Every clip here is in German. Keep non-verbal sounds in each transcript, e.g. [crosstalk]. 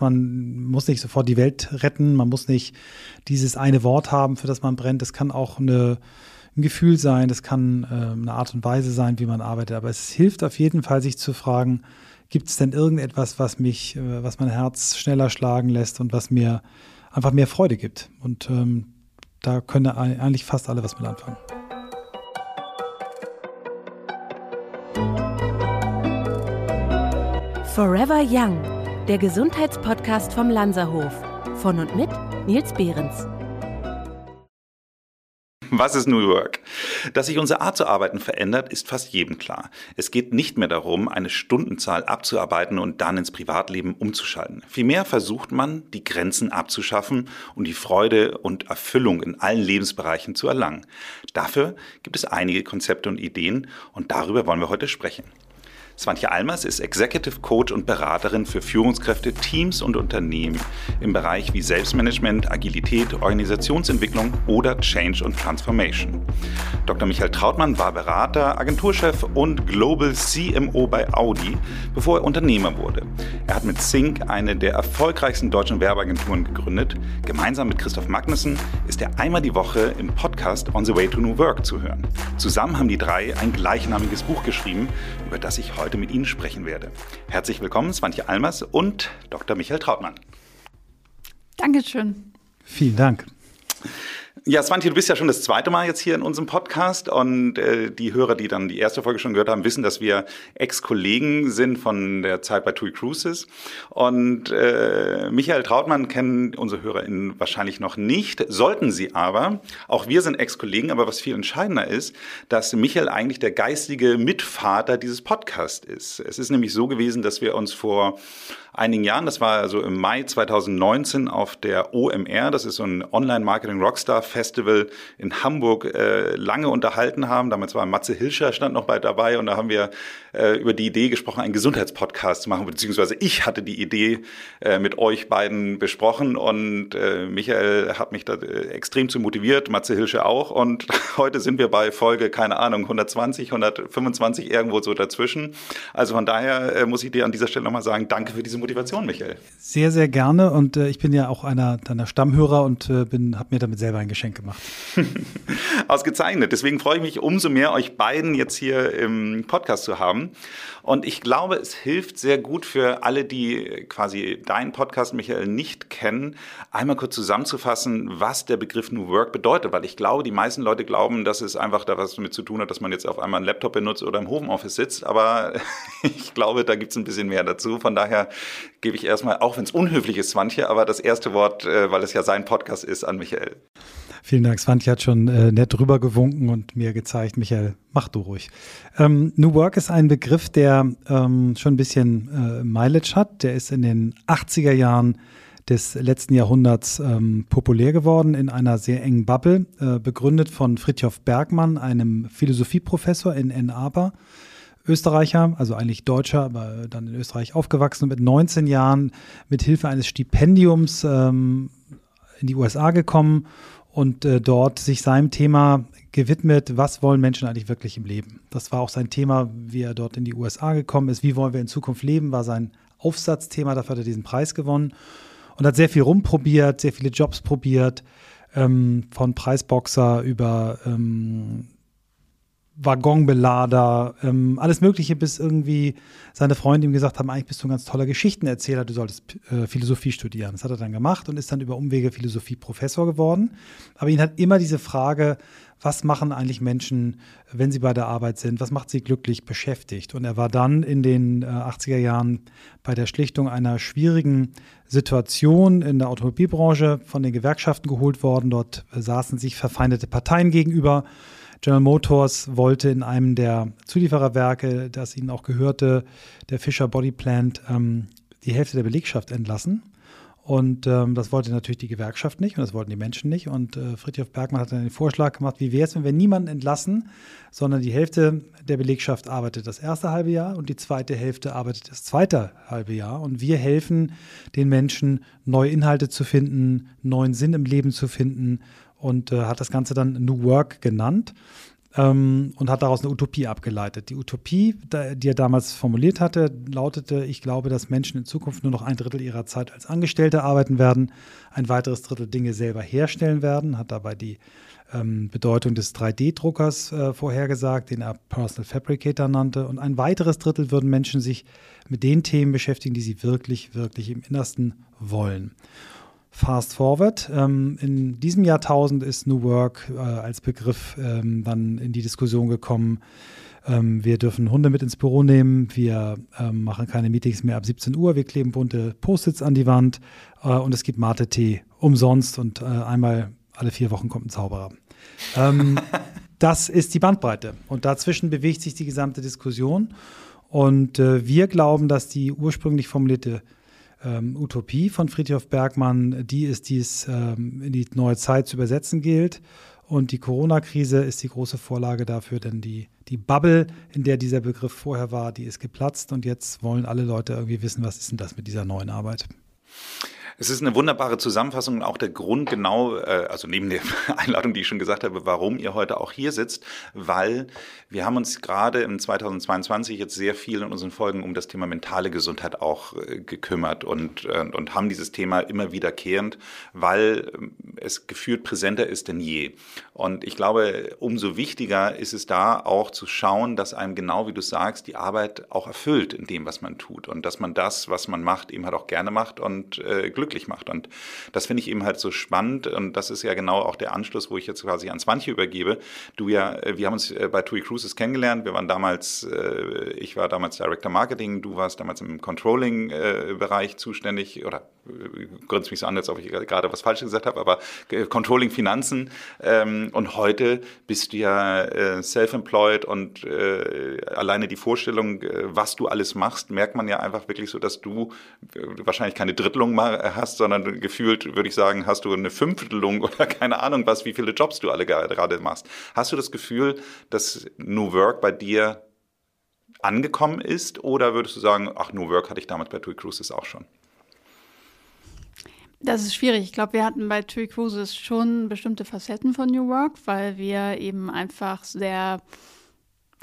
Man muss nicht sofort die Welt retten, man muss nicht dieses eine Wort haben, für das man brennt. Das kann auch eine, ein Gefühl sein, das kann äh, eine Art und Weise sein, wie man arbeitet. Aber es hilft auf jeden Fall, sich zu fragen, gibt es denn irgendetwas, was mich, äh, was mein Herz schneller schlagen lässt und was mir einfach mehr Freude gibt. Und ähm, da können eigentlich fast alle was mit anfangen. Forever Young der Gesundheitspodcast vom Lanzerhof. Von und mit Nils Behrens. Was ist New Work? Dass sich unsere Art zu arbeiten verändert, ist fast jedem klar. Es geht nicht mehr darum, eine Stundenzahl abzuarbeiten und dann ins Privatleben umzuschalten. Vielmehr versucht man, die Grenzen abzuschaffen und die Freude und Erfüllung in allen Lebensbereichen zu erlangen. Dafür gibt es einige Konzepte und Ideen und darüber wollen wir heute sprechen. Swantje Almers ist Executive Coach und Beraterin für Führungskräfte, Teams und Unternehmen im Bereich wie Selbstmanagement, Agilität, Organisationsentwicklung oder Change und Transformation. Dr. Michael Trautmann war Berater, Agenturchef und Global CMO bei Audi, bevor er Unternehmer wurde. Er hat mit Sync eine der erfolgreichsten deutschen Werbeagenturen gegründet. Gemeinsam mit Christoph Magnussen ist er einmal die Woche im Podcast On the Way to New Work zu hören. Zusammen haben die drei ein gleichnamiges Buch geschrieben, über das ich heute heute mit Ihnen sprechen werde. Herzlich willkommen, Swantje Almers und Dr. Michael Trautmann. Dankeschön. Vielen Dank. Ja, Svante, du bist ja schon das zweite Mal jetzt hier in unserem Podcast und äh, die Hörer, die dann die erste Folge schon gehört haben, wissen, dass wir Ex-Kollegen sind von der Zeit bei TUI Cruises. Und äh, Michael Trautmann kennen unsere HörerInnen wahrscheinlich noch nicht, sollten sie aber. Auch wir sind Ex-Kollegen, aber was viel entscheidender ist, dass Michael eigentlich der geistige Mitvater dieses Podcasts ist. Es ist nämlich so gewesen, dass wir uns vor einigen Jahren, das war also im Mai 2019 auf der OMR, das ist so ein Online-Marketing-Rockstar-Festival in Hamburg, äh, lange unterhalten haben. Damals war Matze Hilscher stand noch bei dabei und da haben wir äh, über die Idee gesprochen, einen Gesundheitspodcast zu machen, beziehungsweise ich hatte die Idee äh, mit euch beiden besprochen und äh, Michael hat mich da äh, extrem zu motiviert, Matze Hilscher auch und [laughs] heute sind wir bei Folge, keine Ahnung, 120, 125 irgendwo so dazwischen. Also von daher äh, muss ich dir an dieser Stelle nochmal sagen, danke für diese Motivation. Motivation, Michael. Sehr, sehr gerne und äh, ich bin ja auch einer deiner Stammhörer und äh, habe mir damit selber ein Geschenk gemacht. [laughs] Ausgezeichnet. Deswegen freue ich mich umso mehr, euch beiden jetzt hier im Podcast zu haben. Und ich glaube, es hilft sehr gut für alle, die quasi deinen Podcast, Michael, nicht kennen, einmal kurz zusammenzufassen, was der Begriff New Work bedeutet. Weil ich glaube, die meisten Leute glauben, dass es einfach da was damit zu tun hat, dass man jetzt auf einmal einen Laptop benutzt oder im Homeoffice sitzt. Aber [laughs] ich glaube, da gibt es ein bisschen mehr dazu. Von daher gebe ich erstmal, auch wenn es unhöflich ist, Swantje, aber das erste Wort, äh, weil es ja sein Podcast ist, an Michael. Vielen Dank. Swantje hat schon äh, nett drüber gewunken und mir gezeigt, Michael, mach du ruhig. Ähm, New Work ist ein Begriff, der ähm, schon ein bisschen äh, Mileage hat. Der ist in den 80er Jahren des letzten Jahrhunderts ähm, populär geworden in einer sehr engen Bubble, äh, begründet von Fritjof Bergmann, einem Philosophieprofessor in Ann Arbor. Österreicher, also eigentlich Deutscher, aber dann in Österreich aufgewachsen und mit 19 Jahren mit Hilfe eines Stipendiums ähm, in die USA gekommen und äh, dort sich seinem Thema gewidmet, was wollen Menschen eigentlich wirklich im Leben. Das war auch sein Thema, wie er dort in die USA gekommen ist. Wie wollen wir in Zukunft leben, war sein Aufsatzthema, dafür hat er diesen Preis gewonnen und hat sehr viel rumprobiert, sehr viele Jobs probiert, ähm, von Preisboxer über ähm, Waggonbelader, ähm, alles Mögliche, bis irgendwie seine Freunde ihm gesagt haben, eigentlich bist du ein ganz toller Geschichtenerzähler, du solltest äh, Philosophie studieren. Das hat er dann gemacht und ist dann über Umwege Philosophie-Professor geworden. Aber ihn hat immer diese Frage, was machen eigentlich Menschen, wenn sie bei der Arbeit sind, was macht sie glücklich beschäftigt. Und er war dann in den äh, 80er Jahren bei der Schlichtung einer schwierigen Situation in der Automobilbranche von den Gewerkschaften geholt worden. Dort äh, saßen sich verfeindete Parteien gegenüber. General Motors wollte in einem der Zuliefererwerke, das ihnen auch gehörte, der Fisher Body Plant, ähm, die Hälfte der Belegschaft entlassen. Und ähm, das wollte natürlich die Gewerkschaft nicht und das wollten die Menschen nicht. Und äh, Friedrich Bergmann hat dann den Vorschlag gemacht, wie wäre es, wenn wir niemanden entlassen, sondern die Hälfte der Belegschaft arbeitet das erste halbe Jahr und die zweite Hälfte arbeitet das zweite halbe Jahr. Und wir helfen den Menschen, neue Inhalte zu finden, neuen Sinn im Leben zu finden und äh, hat das Ganze dann New Work genannt. ähm, und hat daraus eine Utopie abgeleitet. Die Utopie, die er damals formuliert hatte, lautete, ich glaube, dass Menschen in Zukunft nur noch ein Drittel ihrer Zeit als Angestellte arbeiten werden, ein weiteres Drittel Dinge selber herstellen werden, hat dabei die ähm, Bedeutung des 3D-Druckers äh, vorhergesagt, den er Personal Fabricator nannte. Und ein weiteres Drittel würden Menschen sich mit den Themen beschäftigen, die sie wirklich, wirklich im Innersten wollen. Fast Forward. Ähm, in diesem Jahrtausend ist New Work äh, als Begriff ähm, dann in die Diskussion gekommen. Ähm, wir dürfen Hunde mit ins Büro nehmen. Wir ähm, machen keine Meetings mehr ab 17 Uhr. Wir kleben bunte Post-its an die Wand. Äh, und es gibt Mate-Tee umsonst. Und äh, einmal alle vier Wochen kommt ein Zauberer. Ähm, [laughs] das ist die Bandbreite. Und dazwischen bewegt sich die gesamte Diskussion. Und äh, wir glauben, dass die ursprünglich formulierte ähm, Utopie von Friedhof Bergmann die ist, die es ähm, in die neue Zeit zu übersetzen gilt. Und die Corona-Krise ist die große Vorlage dafür, denn die, die Bubble, in der dieser Begriff vorher war, die ist geplatzt und jetzt wollen alle Leute irgendwie wissen, was ist denn das mit dieser neuen Arbeit. Es ist eine wunderbare Zusammenfassung und auch der Grund genau, äh, also neben der [laughs] Einladung, die ich schon gesagt habe, warum ihr heute auch hier sitzt, weil wir haben uns gerade im 2022 jetzt sehr viel in unseren Folgen um das Thema mentale Gesundheit auch äh, gekümmert und, und, und haben dieses Thema immer wiederkehrend, weil ähm, es gefühlt präsenter ist denn je. Und ich glaube, umso wichtiger ist es da auch zu schauen, dass einem genau wie du sagst, die Arbeit auch erfüllt in dem, was man tut und dass man das, was man macht, eben halt auch gerne macht und äh, Glück glücklich macht. Und das finde ich eben halt so spannend. Und das ist ja genau auch der Anschluss, wo ich jetzt quasi an Swantje übergebe. Du ja, äh, wir haben uns äh, bei TUI Cruises kennengelernt. Wir waren damals, äh, ich war damals Director Marketing, du warst damals im Controlling-Bereich zuständig oder grinst mich so an, als ob ich gerade was Falsches gesagt habe, aber Controlling Finanzen. Ähm, und heute bist du ja self-employed und alleine die Vorstellung, was du alles machst, merkt man ja einfach wirklich so, dass du wahrscheinlich keine Drittelung hast, sondern gefühlt, würde ich sagen, hast du eine Fünftelung [laughs] oder keine Ahnung was, wie viele Jobs du alle gerade machst. Hast du das Gefühl, dass New Work bei dir angekommen ist oder würdest du sagen, ach, New Work hatte ich damals bei TUI Cruises auch schon? Das ist schwierig. Ich glaube, wir hatten bei TUI Cruises schon bestimmte Facetten von New Work, weil wir eben einfach sehr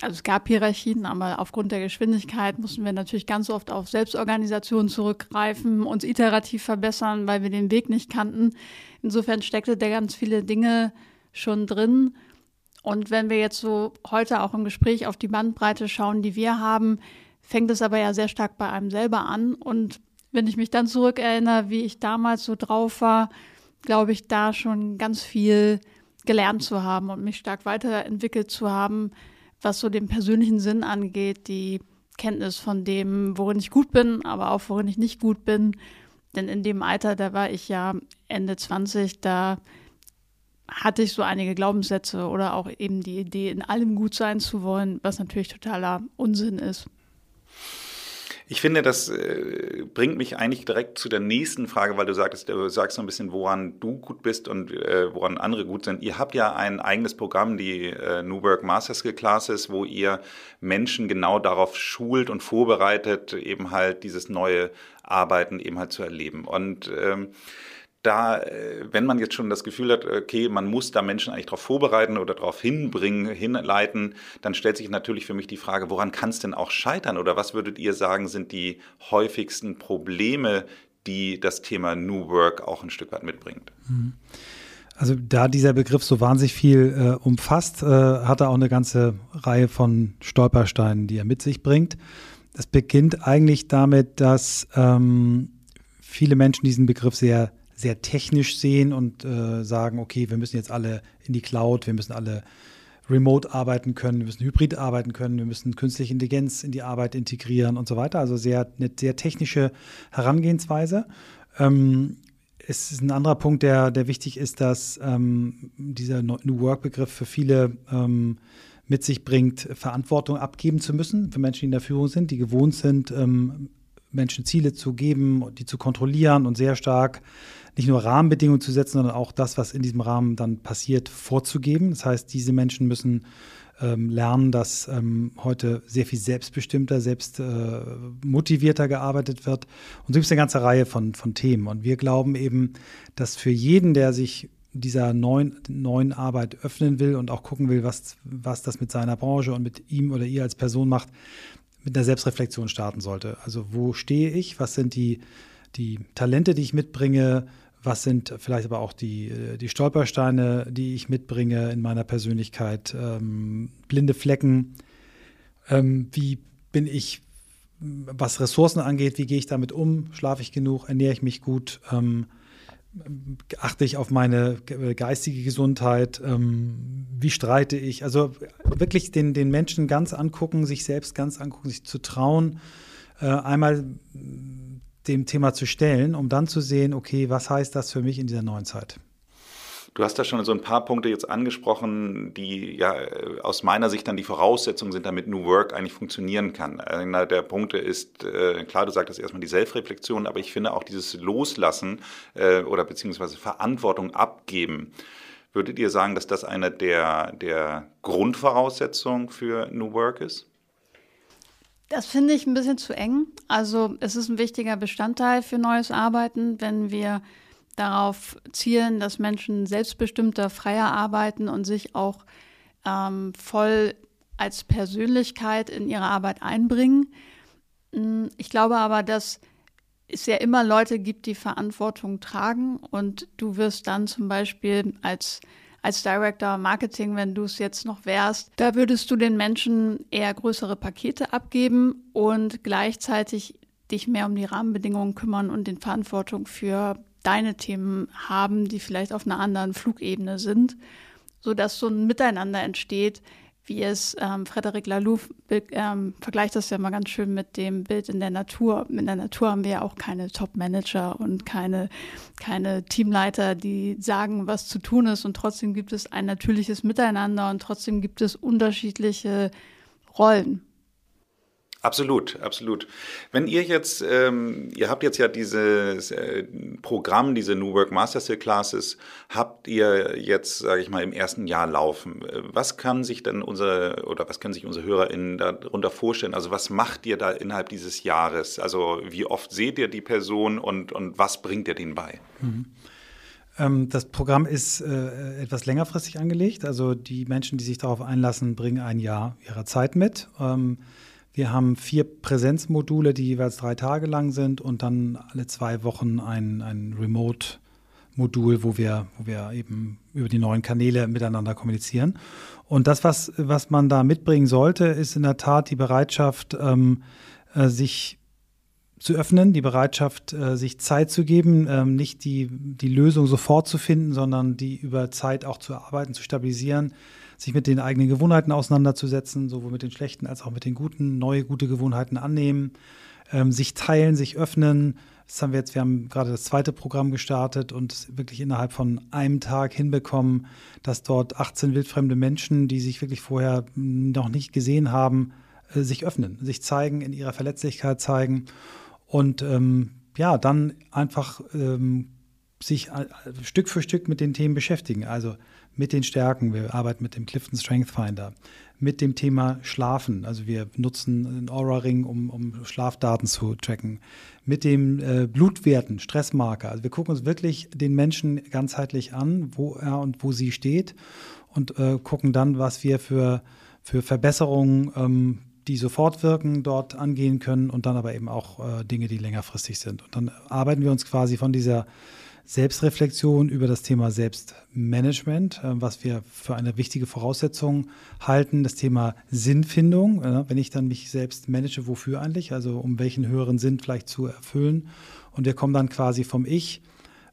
also es gab Hierarchien, aber aufgrund der Geschwindigkeit mussten wir natürlich ganz oft auf Selbstorganisation zurückgreifen, uns iterativ verbessern, weil wir den Weg nicht kannten. Insofern steckte da ganz viele Dinge schon drin. Und wenn wir jetzt so heute auch im Gespräch auf die Bandbreite schauen, die wir haben, fängt es aber ja sehr stark bei einem selber an. Und wenn ich mich dann zurückerinnere, wie ich damals so drauf war, glaube ich, da schon ganz viel gelernt zu haben und mich stark weiterentwickelt zu haben, was so den persönlichen Sinn angeht, die Kenntnis von dem, worin ich gut bin, aber auch worin ich nicht gut bin. Denn in dem Alter, da war ich ja Ende 20, da hatte ich so einige Glaubenssätze oder auch eben die Idee, in allem gut sein zu wollen, was natürlich totaler Unsinn ist. Ich finde, das äh, bringt mich eigentlich direkt zu der nächsten Frage, weil du sagst, du sagst so ein bisschen, woran du gut bist und äh, woran andere gut sind. Ihr habt ja ein eigenes Programm, die äh, New Work Master Skill Classes, wo ihr Menschen genau darauf schult und vorbereitet, eben halt dieses neue Arbeiten eben halt zu erleben. Und ähm, da, äh, wenn man jetzt schon das Gefühl hat, okay, man muss da Menschen eigentlich darauf vorbereiten oder darauf hinbringen, hinleiten, dann stellt sich natürlich für mich die Frage, woran kann es denn auch scheitern? Oder was würdet ihr sagen, sind die häufigsten Probleme, die das Thema New Work auch ein Stück weit mitbringt? Mhm. Also da dieser Begriff so wahnsinnig viel äh, umfasst, äh, hat er auch eine ganze Reihe von Stolpersteinen, die er mit sich bringt. Es beginnt eigentlich damit, dass ähm, viele Menschen diesen Begriff sehr sehr technisch sehen und äh, sagen, okay, wir müssen jetzt alle in die Cloud, wir müssen alle remote arbeiten können, wir müssen hybrid arbeiten können, wir müssen künstliche Intelligenz in die Arbeit integrieren und so weiter. Also sehr, eine sehr technische Herangehensweise. Ähm, es ist ein anderer Punkt, der, der wichtig ist, dass ähm, dieser New Work-Begriff für viele ähm, mit sich bringt, Verantwortung abgeben zu müssen für Menschen, die in der Führung sind, die gewohnt sind, ähm, Menschen Ziele zu geben, die zu kontrollieren und sehr stark nicht nur Rahmenbedingungen zu setzen, sondern auch das, was in diesem Rahmen dann passiert, vorzugeben. Das heißt, diese Menschen müssen ähm, lernen, dass ähm, heute sehr viel selbstbestimmter, selbst äh, gearbeitet wird. Und so gibt es eine ganze Reihe von, von Themen. Und wir glauben eben, dass für jeden, der sich dieser neuen, neuen Arbeit öffnen will und auch gucken will, was, was das mit seiner Branche und mit ihm oder ihr als Person macht, mit einer Selbstreflexion starten sollte. Also wo stehe ich? Was sind die, die Talente, die ich mitbringe? Was sind vielleicht aber auch die, die Stolpersteine, die ich mitbringe in meiner Persönlichkeit? Ähm, blinde Flecken? Ähm, wie bin ich, was Ressourcen angeht? Wie gehe ich damit um? Schlafe ich genug? Ernähre ich mich gut? Ähm, achte ich auf meine geistige Gesundheit, ähm, wie streite ich. Also wirklich den, den Menschen ganz angucken, sich selbst ganz angucken, sich zu trauen, äh, einmal dem Thema zu stellen, um dann zu sehen, okay, was heißt das für mich in dieser neuen Zeit? Du hast da schon so ein paar Punkte jetzt angesprochen, die ja aus meiner Sicht dann die Voraussetzungen sind, damit New Work eigentlich funktionieren kann. Einer der Punkte ist, äh, klar, du sagtest erstmal die Selbstreflexion, aber ich finde auch dieses Loslassen äh, oder beziehungsweise Verantwortung abgeben. Würdet ihr sagen, dass das eine der, der Grundvoraussetzungen für New Work ist? Das finde ich ein bisschen zu eng. Also es ist ein wichtiger Bestandteil für neues Arbeiten, wenn wir darauf zielen, dass Menschen selbstbestimmter, freier arbeiten und sich auch ähm, voll als Persönlichkeit in ihre Arbeit einbringen. Hm, ich glaube aber, dass es ja immer Leute gibt, die Verantwortung tragen und du wirst dann zum Beispiel als als Director Marketing, wenn du es jetzt noch wärst, da würdest du den Menschen eher größere Pakete abgeben und gleichzeitig dich mehr um die Rahmenbedingungen kümmern und den Verantwortung für deine Themen haben, die vielleicht auf einer anderen Flugebene sind, sodass so ein Miteinander entsteht, wie es ähm, Frederic Lalouf ähm, vergleicht das ja mal ganz schön mit dem Bild in der Natur. In der Natur haben wir ja auch keine Top-Manager und keine, keine Teamleiter, die sagen, was zu tun ist. Und trotzdem gibt es ein natürliches Miteinander und trotzdem gibt es unterschiedliche Rollen. Absolut, absolut. Wenn ihr jetzt, ähm, ihr habt jetzt ja dieses äh, Programm, diese New Work Master Classes, habt ihr jetzt, sage ich mal, im ersten Jahr laufen. Was kann sich denn unsere oder was können sich unsere HörerInnen darunter vorstellen? Also was macht ihr da innerhalb dieses Jahres? Also wie oft seht ihr die Person und, und was bringt ihr denen bei? Mhm. Ähm, das Programm ist äh, etwas längerfristig angelegt. Also die Menschen, die sich darauf einlassen, bringen ein Jahr ihrer Zeit mit. Ähm, wir haben vier Präsenzmodule, die jeweils drei Tage lang sind und dann alle zwei Wochen ein, ein Remote-Modul, wo wir, wo wir eben über die neuen Kanäle miteinander kommunizieren. Und das, was, was man da mitbringen sollte, ist in der Tat die Bereitschaft, ähm, äh, sich zu öffnen, die Bereitschaft, äh, sich Zeit zu geben, ähm, nicht die, die Lösung sofort zu finden, sondern die über Zeit auch zu erarbeiten, zu stabilisieren, sich mit den eigenen Gewohnheiten auseinanderzusetzen, sowohl mit den schlechten als auch mit den guten, neue gute Gewohnheiten annehmen, ähm, sich teilen, sich öffnen. Das haben wir jetzt, wir haben gerade das zweite Programm gestartet und wirklich innerhalb von einem Tag hinbekommen, dass dort 18 wildfremde Menschen, die sich wirklich vorher noch nicht gesehen haben, äh, sich öffnen, sich zeigen, in ihrer Verletzlichkeit zeigen und ähm, ja, dann einfach ähm, sich Stück für Stück mit den Themen beschäftigen. Also mit den Stärken. Wir arbeiten mit dem Clifton Strength Finder, mit dem Thema Schlafen. Also wir nutzen einen Aura-Ring, um, um, Schlafdaten zu tracken. Mit dem äh, Blutwerten, Stressmarker. Also wir gucken uns wirklich den Menschen ganzheitlich an, wo er und wo sie steht und äh, gucken dann, was wir für, für Verbesserungen, ähm, die sofort wirken, dort angehen können und dann aber eben auch äh, Dinge, die längerfristig sind. Und dann arbeiten wir uns quasi von dieser Selbstreflexion über das Thema Selbstmanagement, äh, was wir für eine wichtige Voraussetzung halten. Das Thema Sinnfindung, wenn ich dann mich selbst manage, wofür eigentlich, also um welchen höheren Sinn vielleicht zu erfüllen. Und wir kommen dann quasi vom Ich,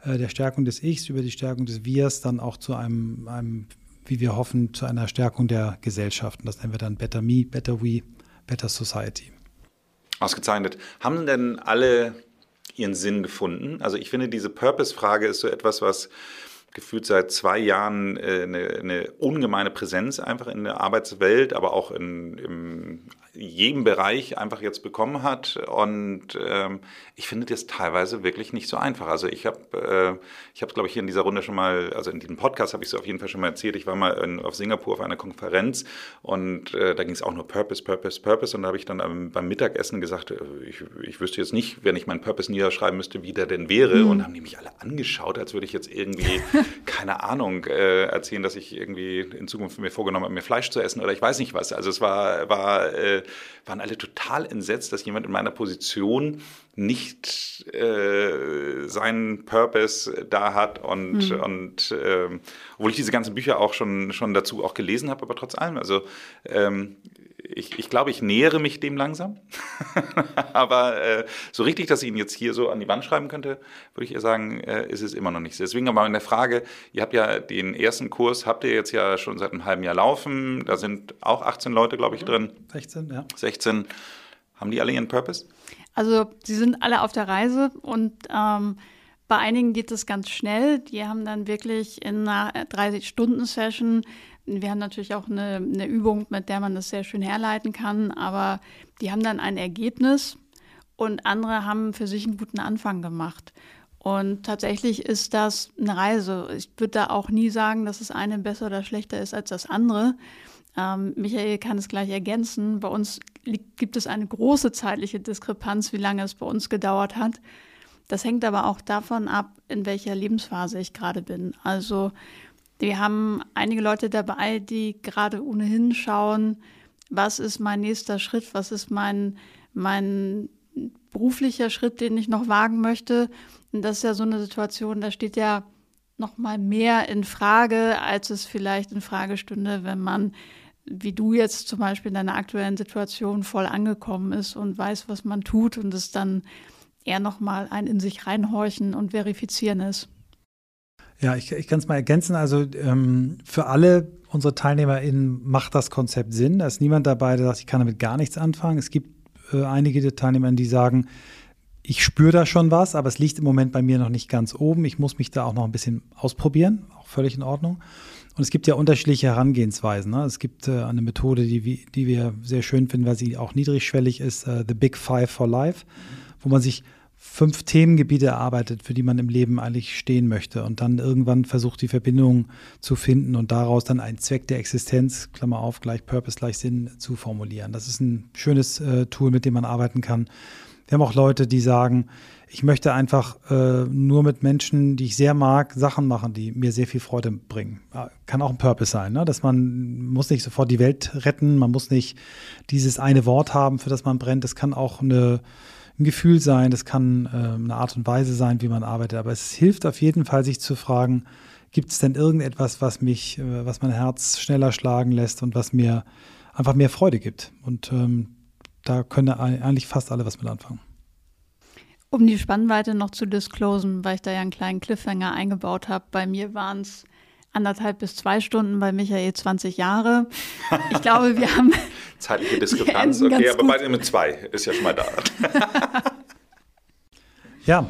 äh, der Stärkung des Ichs über die Stärkung des Wirs dann auch zu einem, einem wie wir hoffen, zu einer Stärkung der Gesellschaft. Und das nennen wir dann Better Me, Better We, Better Society. Ausgezeichnet. Haben denn alle ihren Sinn gefunden? Also ich finde, diese Purpose-Frage ist so etwas, was gefühlt seit zwei Jahren äh, eine, eine, ungemeine Präsenz einfach in der Arbeitswelt, aber auch in, im jedem Bereich einfach jetzt bekommen hat. Und ähm, ich finde das teilweise wirklich nicht so einfach. Also ich habe, äh, ich habe glaube ich hier in dieser Runde schon mal, also in diesem Podcast habe ich es auf jeden Fall schon mal erzählt. Ich war mal in, auf Singapur auf einer Konferenz und äh, da ging es auch nur Purpose, Purpose, Purpose. Und da habe ich dann ähm, beim Mittagessen gesagt, äh, ich, ich wüsste jetzt nicht, wenn ich meinen Purpose niederschreiben müsste, wie der denn wäre. Mhm. Und haben die mich alle angeschaut, als würde ich jetzt irgendwie [laughs] [laughs] keine Ahnung, äh, erzählen, dass ich irgendwie in Zukunft mir vorgenommen habe, mir Fleisch zu essen oder ich weiß nicht was. Also es war, war, äh, waren alle total entsetzt, dass jemand in meiner Position nicht äh, seinen Purpose da hat und, mhm. und ähm, obwohl ich diese ganzen Bücher auch schon, schon dazu auch gelesen habe, aber trotz allem, also ähm, ich, ich glaube, ich nähere mich dem langsam. [laughs] aber äh, so richtig, dass ich ihn jetzt hier so an die Wand schreiben könnte, würde ich eher sagen, äh, ist es immer noch nicht. Deswegen aber in der Frage, ihr habt ja den ersten Kurs, habt ihr jetzt ja schon seit einem halben Jahr laufen. Da sind auch 18 Leute, glaube ich, drin. 16, ja. 16. Haben die alle ihren Purpose? Also sie sind alle auf der Reise und ähm, bei einigen geht es ganz schnell. Die haben dann wirklich in einer 30-Stunden-Session wir haben natürlich auch eine, eine, Übung, mit der man das sehr schön herleiten kann, aber die haben dann ein Ergebnis und andere haben für sich einen guten Anfang gemacht. Und tatsächlich ist das eine Reise. Ich würde da auch nie sagen, dass das eine besser oder schlechter ist als das andere. Ähm, Michael kann es gleich ergänzen. Bei uns liegt, gibt es eine große zeitliche Diskrepanz, wie lange es bei uns gedauert hat. Das hängt aber auch davon ab, in welcher Lebensphase ich gerade bin. Also wir haben einige Leute dabei, die gerade ohnehin schauen, was ist mein nächster Schritt, was ist mein, mein beruflicher Schritt, den ich noch wagen möchte. Und das ist ja so eine Situation, da steht ja noch mal mehr in Frage, als es vielleicht in Frage stünde, wenn man, wie du jetzt zum Beispiel in deiner aktuellen Situation voll angekommen ist und weiß, was man tut und es dann eher noch mal ein in sich reinhorchen und verifizieren ist. Ja, ich, ich kann es mal ergänzen. Also ähm, für alle unsere TeilnehmerInnen macht das Konzept Sinn. Da ist niemand dabei, der sagt, ich kann damit gar nichts anfangen. Es gibt äh, einige der Teilnehmer, die sagen, ich spüre da schon was, aber es liegt im Moment bei mir noch nicht ganz oben. Ich muss mich da auch noch ein bisschen ausprobieren, auch völlig in Ordnung. Und es gibt ja unterschiedliche Herangehensweisen. Ne? Es gibt äh, eine Methode, die, die wir sehr schön finden, weil sie auch niedrigschwellig ist, uh, The Big Five for Life, wo man sich fünf Themengebiete erarbeitet, für die man im Leben eigentlich stehen möchte und dann irgendwann versucht, die Verbindung zu finden und daraus dann einen Zweck der Existenz, Klammer auf, gleich Purpose, gleich Sinn zu formulieren. Das ist ein schönes äh, Tool, mit dem man arbeiten kann. Wir haben auch Leute, die sagen, ich möchte einfach äh, nur mit Menschen, die ich sehr mag, Sachen machen, die mir sehr viel Freude bringen. Kann auch ein Purpose sein, ne? dass man muss nicht sofort die Welt retten, man muss nicht dieses eine Wort haben, für das man brennt. Es kann auch eine ein Gefühl sein, das kann äh, eine Art und Weise sein, wie man arbeitet. Aber es hilft auf jeden Fall, sich zu fragen, gibt es denn irgendetwas, was mich, äh, was mein Herz schneller schlagen lässt und was mir einfach mehr Freude gibt. Und ähm, da können eigentlich fast alle was mit anfangen. Um die Spannweite noch zu disclosen, weil ich da ja einen kleinen Cliffhanger eingebaut habe, bei mir waren es anderthalb bis zwei Stunden, bei Michael 20 Jahre. Ich glaube, wir haben. [laughs] Zeitliche Diskrepanz, okay, aber beide mit zwei ist ja schon mal da. [laughs] ja.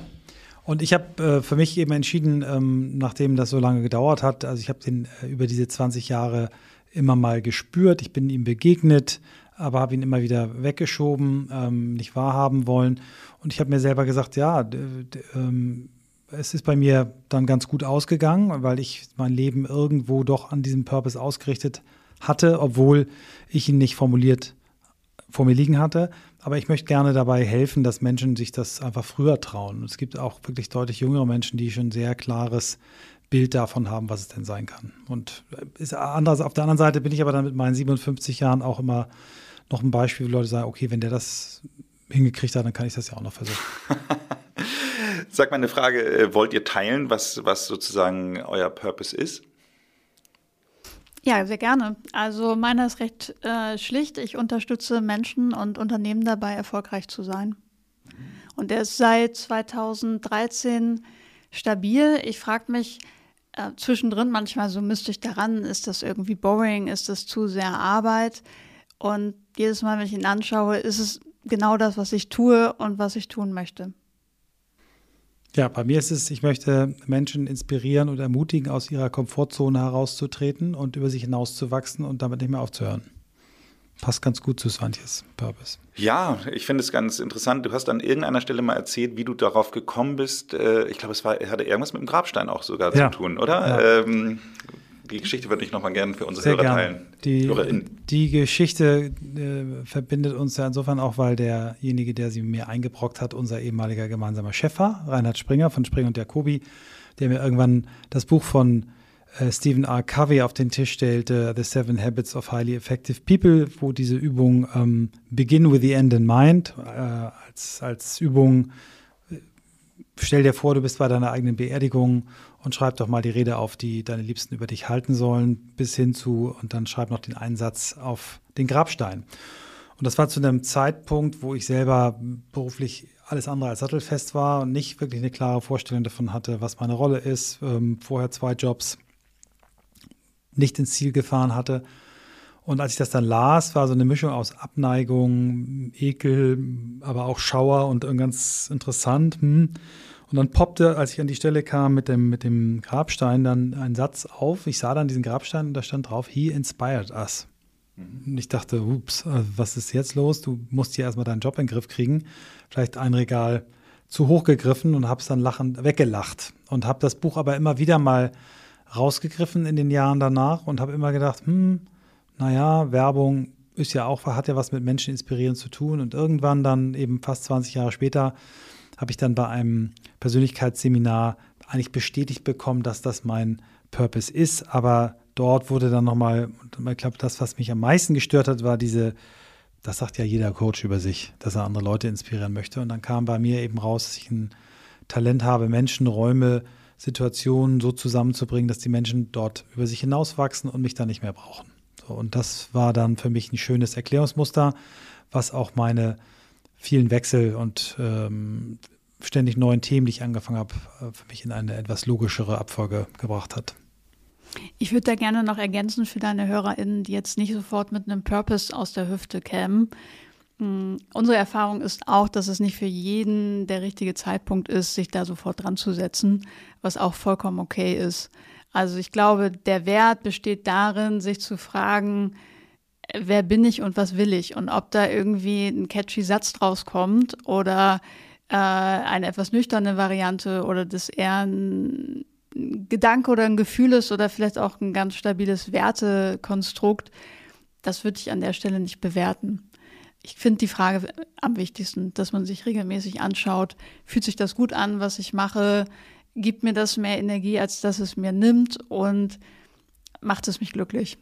Und ich habe äh, für mich eben entschieden, ähm, nachdem das so lange gedauert hat, also ich habe den äh, über diese 20 Jahre immer mal gespürt, ich bin ihm begegnet, aber habe ihn immer wieder weggeschoben, ähm, nicht wahrhaben wollen. Und ich habe mir selber gesagt, ja, ähm, es ist bei mir dann ganz gut ausgegangen, weil ich mein Leben irgendwo doch an diesem Purpose ausgerichtet hatte, obwohl ich ihn nicht formuliert vor mir liegen hatte. Aber ich möchte gerne dabei helfen, dass Menschen sich das einfach früher trauen. es gibt auch wirklich deutlich jüngere Menschen, die schon ein sehr klares Bild davon haben, was es denn sein kann. Und ist anders, auf der anderen Seite bin ich aber dann mit meinen 57 Jahren auch immer noch ein Beispiel, wo Leute sagen, okay, wenn der das hingekriegt hat, dann kann ich das ja auch noch versuchen. [laughs] Sag mal eine Frage, äh, wollt ihr teilen, was, was sozusagen euer Purpose ist? Ja, sehr gerne. Also meiner ist recht äh, schlicht. Ich unterstütze Menschen und Unternehmen dabei, erfolgreich zu sein. Und der ist seit 2013 stabil. Ich frage mich äh, zwischendrin manchmal so müsste ich daran, ist das irgendwie boring, ist das zu sehr Arbeit? Und jedes Mal, wenn ich ihn anschaue, ist es genau das, was ich tue und was ich tun möchte. Ja, bei mir ist es, ich möchte Menschen inspirieren und ermutigen, aus ihrer Komfortzone herauszutreten und über sich hinauszuwachsen und damit nicht mehr aufzuhören. Passt ganz gut zu Svantjes Purpose. Ja, ich finde es ganz interessant. Du hast an irgendeiner Stelle mal erzählt, wie du darauf gekommen bist. Äh, ich glaube, es war, hatte irgendwas mit dem Grabstein auch sogar ja. zu tun, oder? Ja. Ähm, Die Geschichte würde ich nochmal gerne für unsere Sehr Hörer gerne. teilen. Die, die Geschichte äh, verbindet uns ja insofern auch, weil derjenige, der sie mir eingebrockt hat, unser ehemaliger gemeinsamer Chef war, Reinhard Springer von Springer und Jacobi, der mir irgendwann das Buch von äh, Stephen R. Covey auf den Tisch stellte, The Seven Habits of Highly Effective People, wo diese Übung ähm, Begin with the End in Mind äh, als, als Übung stell dir vor, du bist bei deiner eigenen Beerdigung und schreib doch mal die Rede auf, die deine Liebsten über dich halten sollen, bis hin zu, und dann schreib noch den Einsatz auf den Grabstein. Und das war zu einem Zeitpunkt, wo ich selber beruflich alles andere als sattelfest war und nicht wirklich eine klare Vorstellung davon hatte, was meine Rolle ist. Ähm, vorher zwei Jobs nicht ins Ziel gefahren hatte. Und als ich das dann las, war so eine Mischung aus Abneigung, Ekel, aber auch Schauer und ganz interessant. Hm. Und dann poppte, als ich an die Stelle kam mit dem, mit dem Grabstein, dann ein Satz auf. Ich sah dann diesen Grabstein und da stand drauf, He inspired us. Und ich dachte, ups, äh, was ist jetzt los? Du musst hier erstmal deinen Job in den Griff kriegen. Vielleicht ein Regal zu hoch gegriffen und habe es dann lachend weggelacht. Und habe das Buch aber immer wieder mal rausgegriffen in den Jahren danach und habe immer gedacht, hm, naja, Werbung ist ja auch, hat ja was mit Menschen inspirieren zu tun. Und irgendwann dann eben fast 20 Jahre später habe ich dann bei einem Persönlichkeitsseminar eigentlich bestätigt bekommen, dass das mein Purpose ist. Aber dort wurde dann nochmal, ich glaube, das, was mich am meisten gestört hat, war diese, das sagt ja jeder Coach über sich, dass er andere Leute inspirieren möchte. Und dann kam bei mir eben raus, dass ich ein Talent habe, Menschen, Räume, Situationen so zusammenzubringen, dass die Menschen dort über sich hinauswachsen und mich dann nicht mehr brauchen. So, und das war dann für mich ein schönes Erklärungsmuster, was auch meine vielen Wechsel und ähm, ständig neuen Themen, die ich angefangen habe, äh, für mich in eine etwas logischere Abfolge gebracht hat. Ich würde da gerne noch ergänzen für deine HörerInnen, die jetzt nicht sofort mit einem Purpose aus der Hüfte kämen. Mm, unsere Erfahrung ist auch, dass es nicht für jeden der richtige Zeitpunkt ist, sich da sofort dran zu setzen, was auch vollkommen okay ist. Also ich glaube, der Wert besteht darin, sich zu fragen, wer bin ich und was will ich und ob da irgendwie ein catchy Satz draus kommt oder äh, eine etwas nüchterne Variante oder das eher ein Gedanke oder ein Gefühl ist oder vielleicht auch ein ganz stabiles Wertekonstrukt, das würde ich an der Stelle nicht bewerten. Ich finde die Frage am wichtigsten, dass man sich regelmäßig anschaut, fühlt sich das gut an, was ich mache, gibt mir das mehr Energie, als dass es mir nimmt und macht es mich glücklich.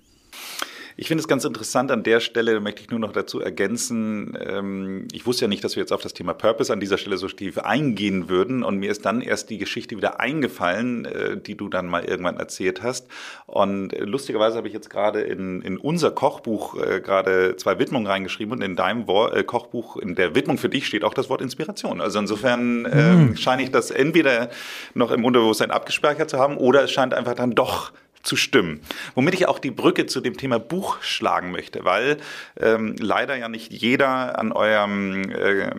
Ich finde es ganz interessant an der Stelle, möchte ich nur noch dazu ergänzen, ähm, ich wusste ja nicht, dass wir jetzt auf das Thema Purpose an dieser Stelle so tief eingehen würden und mir ist dann erst die Geschichte wieder eingefallen, äh, die du dann mal irgendwann erzählt hast. Und äh, lustigerweise habe ich jetzt gerade in, in unser Kochbuch äh, gerade zwei Widmungen reingeschrieben und in deinem Wor äh, Kochbuch, in der Widmung für dich steht auch das Wort Inspiration. Also insofern mhm. scheine ich das entweder noch im Unterbewusstsein abgespeichert zu haben oder es scheint einfach dann doch zu stimmen. Womit ich auch die Brücke zu dem Thema Buch schlagen möchte, weil ähm, leider ja nicht jeder an eurem äh,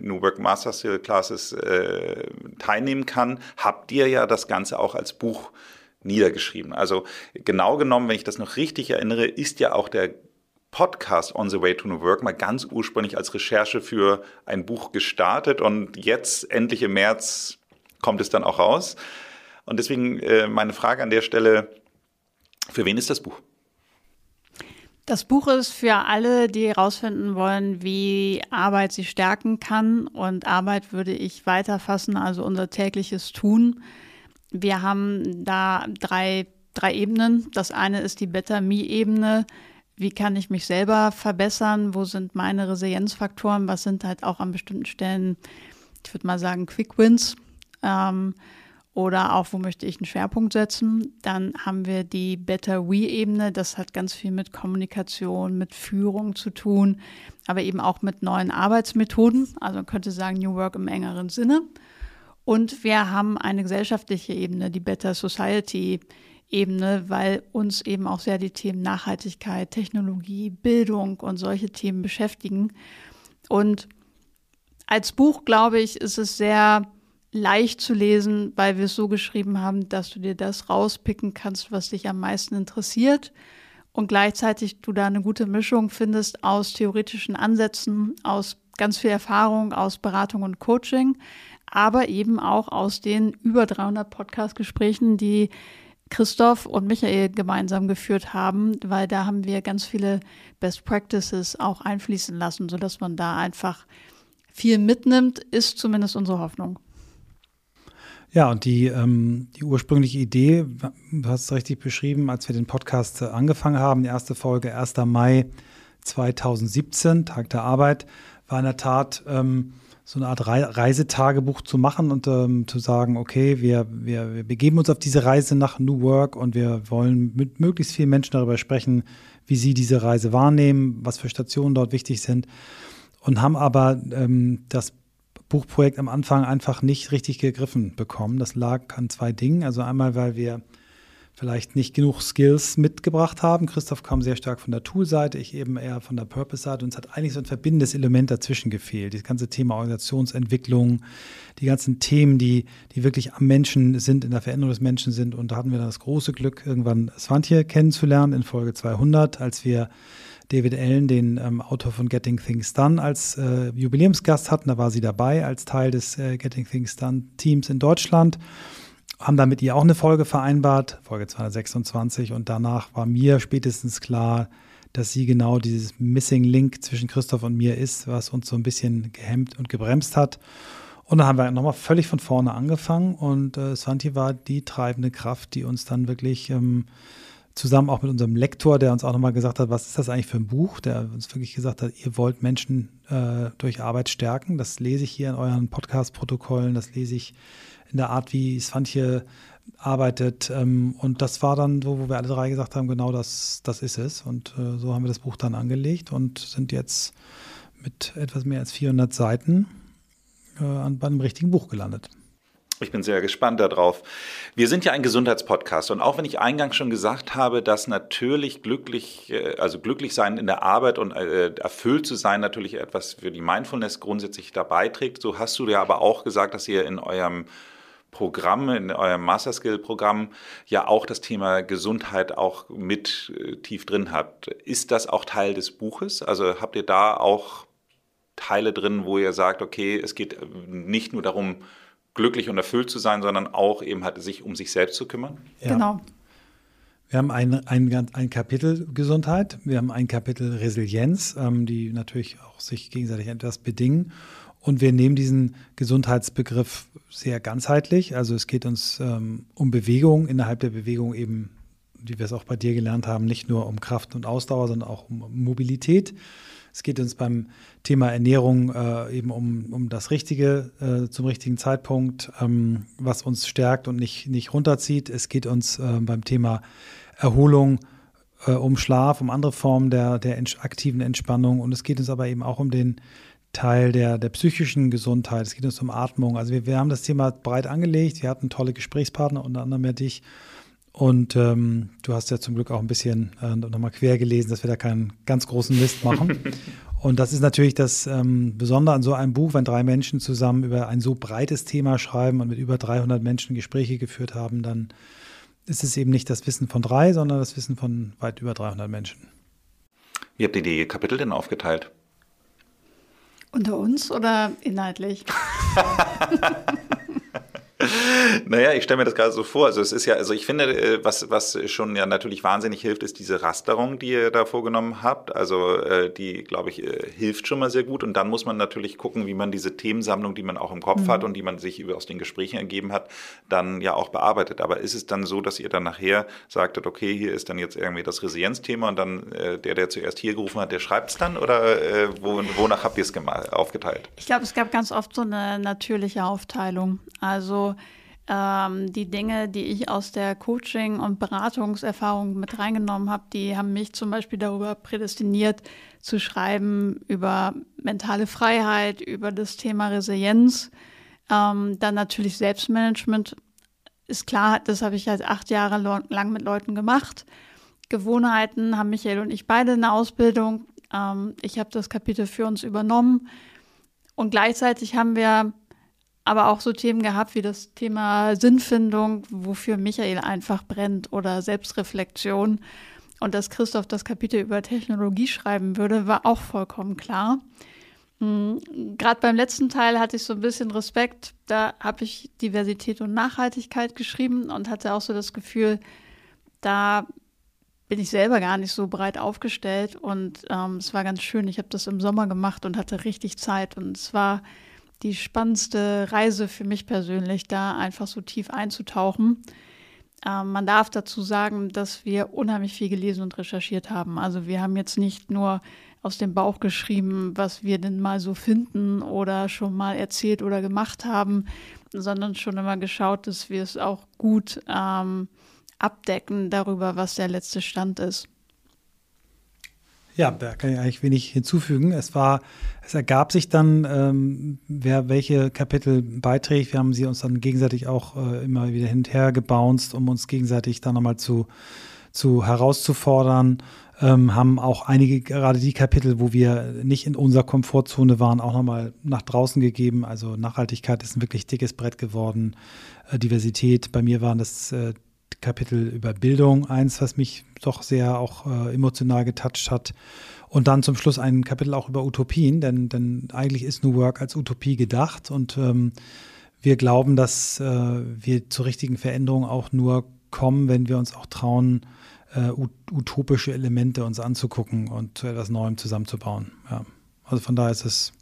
New Work Master Classes äh, teilnehmen kann, habt ihr ja das Ganze auch als Buch niedergeschrieben. Also genau genommen, wenn ich das noch richtig erinnere, ist ja auch der Podcast On the Way to New Work mal ganz ursprünglich als Recherche für ein Buch gestartet und jetzt endlich im März kommt es dann auch raus. Und deswegen äh, meine Frage an der Stelle, für wen ist das Buch? Das Buch ist für alle, die herausfinden wollen, wie Arbeit sie stärken kann. Und Arbeit würde ich weiterfassen, also unser tägliches Tun. Wir haben da drei, drei Ebenen. Das eine ist die Better Me-Ebene. Wie kann ich mich selber verbessern? Wo sind meine Resilienzfaktoren? Was sind halt auch an bestimmten Stellen, ich würde mal sagen, Quick Wins? Ähm, oder auch, wo möchte ich einen Schwerpunkt setzen. Dann haben wir die Better We-Ebene. Das hat ganz viel mit Kommunikation, mit Führung zu tun, aber eben auch mit neuen Arbeitsmethoden. Also man könnte sagen New Work im engeren Sinne. Und wir haben eine gesellschaftliche Ebene, die Better Society Ebene, weil uns eben auch sehr die Themen Nachhaltigkeit, Technologie, Bildung und solche Themen beschäftigen. Und als Buch, glaube ich, ist es sehr leicht zu lesen, weil wir es so geschrieben haben, dass du dir das rauspicken kannst, was dich am meisten interessiert und gleichzeitig du da eine gute Mischung findest aus theoretischen Ansätzen, aus ganz viel Erfahrung, aus Beratung und Coaching, aber eben auch aus den über 300 Podcast-Gesprächen, die Christoph und Michael gemeinsam geführt haben, weil da haben wir ganz viele Best Practices auch einfließen lassen, sodass man da einfach viel mitnimmt, ist zumindest unsere Hoffnung. Ja, und die, ähm, die ursprüngliche Idee, du hast es richtig beschrieben, als wir den Podcast angefangen haben, die erste Folge, 1. Mai 2017, Tag der Arbeit, war in der Tat ähm, so eine Art Reisetagebuch zu machen und ähm, zu sagen, okay, wir, wir, wir begeben uns auf diese Reise nach New Work und wir wollen mit möglichst vielen Menschen darüber sprechen, wie sie diese Reise wahrnehmen, was für Stationen dort wichtig sind und haben aber ähm, das Buchprojekt am Anfang einfach nicht richtig gegriffen bekommen. Das lag an zwei Dingen. Also einmal, weil wir vielleicht nicht genug Skills mitgebracht haben. Christoph kam sehr stark von der Tool-Seite, ich eben eher von der Purpose-Seite. Und es hat eigentlich so ein verbindendes Element dazwischen gefehlt. Das ganze Thema Organisationsentwicklung, die ganzen Themen, die, die wirklich am Menschen sind, in der Veränderung des Menschen sind. Und da hatten wir dann das große Glück, irgendwann Svantje kennenzulernen in Folge 200, als wir David Allen, den ähm, Autor von Getting Things Done, als äh, Jubiläumsgast hatten. Da war sie dabei als Teil des äh, Getting Things Done Teams in Deutschland haben da mit ihr auch eine Folge vereinbart, Folge 226. Und danach war mir spätestens klar, dass sie genau dieses Missing Link zwischen Christoph und mir ist, was uns so ein bisschen gehemmt und gebremst hat. Und dann haben wir nochmal völlig von vorne angefangen und äh, Santi war die treibende Kraft, die uns dann wirklich ähm, zusammen auch mit unserem Lektor, der uns auch nochmal gesagt hat, was ist das eigentlich für ein Buch, der uns wirklich gesagt hat, ihr wollt Menschen äh, durch Arbeit stärken. Das lese ich hier in euren Podcast-Protokollen, das lese ich in der Art, wie Svantje arbeitet. Ähm, und das war dann so, wo wir alle drei gesagt haben, genau das, das ist es. Und äh, so haben wir das Buch dann angelegt und sind jetzt mit etwas mehr als 400 Seiten äh, bei einem richtigen Buch gelandet. Ich bin sehr gespannt darauf. Wir sind ja ein Gesundheitspodcast und auch wenn ich eingangs schon gesagt habe, dass natürlich glücklich, äh, also glücklich sein in der Arbeit und erfüllt zu sein natürlich etwas für die Mindfulness grundsätzlich dabei trägt, so hast du ja aber auch gesagt, dass ihr in eurem Programm, in eurem Master Skill Programm ja auch das Thema Gesundheit auch mit äh, tief drin habt. Ist das auch Teil des Buches? Also habt ihr da auch Teile drin, wo ihr sagt, okay, es geht äh, nicht nur darum, glücklich und erfüllt zu sein, sondern auch eben halt sich um sich selbst zu kümmern? Ja. Genau. Wir haben ein, ein, ein Kapitel Gesundheit, wir haben ein Kapitel Resilienz, ähm, die natürlich auch sich gegenseitig etwas bedingen. Und wir nehmen diesen Gesundheitsbegriff sehr ganzheitlich. Also es geht uns ähm, um Bewegung, innerhalb der Bewegung eben, wie wir es auch bei dir gelernt haben, nicht nur um Kraft und Ausdauer, sondern auch um Mobilität. Es geht uns beim Thema Ernährung äh, eben um, um das Richtige äh, zum richtigen Zeitpunkt, ähm, was uns stärkt und nicht, nicht runterzieht. Es geht uns äh, beim Thema Erholung äh, um Schlaf, um andere Formen der, der aktiven Entspannung. Und es geht uns aber eben auch um den Teil der, der psychischen Gesundheit. Es geht uns um Atmung. Also wir, wir haben das Thema breit angelegt. Wir hatten tolle Gesprächspartner, unter anderem ja dich. Und ähm, du hast ja zum Glück auch ein bisschen äh, nochmal quer gelesen, dass wir da keinen ganz großen Mist machen. [laughs] Und das ist natürlich das ähm, Besondere an so einem Buch, wenn drei Menschen zusammen über ein so breites Thema schreiben und mit über 300 Menschen Gespräche geführt haben, dann ist es eben nicht das Wissen von drei, sondern das Wissen von weit über 300 Menschen. Wie habt ihr die Kapitel denn aufgeteilt? Unter uns oder inhaltlich? [laughs] naja, ich stelle mir das gerade so vor. Also es ist ja, also ich finde, äh, was, was schon ja natürlich wahnsinnig hilft, ist diese Rasterung, die ihr da vorgenommen habt. Also äh, die, glaube ich, äh, hilft schon mal sehr gut. Und dann muss man natürlich gucken, wie man diese Themensammlung, die man auch im Kopf mhm. hat und die man sich aus den Gesprächen ergeben hat, dann ja auch bearbeitet. Aber ist es dann so, dass ihr dann nachher sagtet, okay, hier ist dann jetzt irgendwie das Resilienzthema und dann äh, der, der zuerst hier gerufen hat, der schreibt es dann? Oder äh, wo, wonach habt ihr es aufgeteilt? Ich glaube, es gab ganz oft so eine natürliche Aufteilung. Also ähm, die Dinge, die ich aus der Coaching- und Beratungserfahrung mit reingenommen habe, die haben mich zum Beispiel darüber prädestiniert, zu schreiben über mentale Freiheit, über das Thema Resilienz. Ähm, dann natürlich Selbstmanagement. Ist klar, das habe ich halt acht Jahre lang mit Leuten gemacht. Gewohnheiten haben Michael und ich beide eine Ausbildung. Ähm, ich habe das Kapitel für uns übernommen. Und gleichzeitig haben wir aber auch so Themen gehabt wie das Thema Sinnfindung, wofür Michael einfach brennt oder Selbstreflexion. Und dass Christoph das Kapitel über Technologie schreiben würde, war auch vollkommen klar. Mhm. Gerade beim letzten Teil hatte ich so ein bisschen Respekt. Da habe ich Diversität und Nachhaltigkeit geschrieben und hatte auch so das Gefühl, da bin ich selber gar nicht so breit aufgestellt. Und ähm, es war ganz schön. Ich habe das im Sommer gemacht und hatte richtig Zeit. Und es war die spannendste Reise für mich persönlich, da einfach so tief einzutauchen. Ähm, man darf dazu sagen, dass wir unheimlich viel gelesen und recherchiert haben. Also wir haben jetzt nicht nur aus dem Bauch geschrieben, was wir denn mal so finden oder schon mal erzählt oder gemacht haben, sondern schon immer geschaut, dass wir es auch gut ähm, abdecken darüber, was der letzte Stand ist. Ja, da kann ich eigentlich wenig hinzufügen. Es war, es ergab sich dann, ähm, wer welche Kapitel beiträgt. Wir haben sie uns dann gegenseitig auch äh, immer wieder hin und her gebounced, um uns gegenseitig dann nochmal zu, zu herauszufordern ähm, haben auch einige, gerade die Kapitel, wo wir nicht in unserer Komfortzone waren, auch nochmal nach draußen gegeben. Also Nachhaltigkeit ist ein wirklich dickes Brett geworden. Äh, Diversität, bei mir waren das äh, Kapitel über Bildung eins, was mich doch sehr auch äh, emotional getoucht hat. Und dann zum Schluss ein Kapitel auch über Utopien, denn, denn eigentlich ist New Work als Utopie gedacht und ähm, wir glauben, dass äh, wir zur richtigen Veränderung auch nur kommen, wenn wir uns auch trauen, äh, utopische Elemente uns anzugucken und zu etwas Neuem zusammenzubauen. Ja. Also von daher ist es.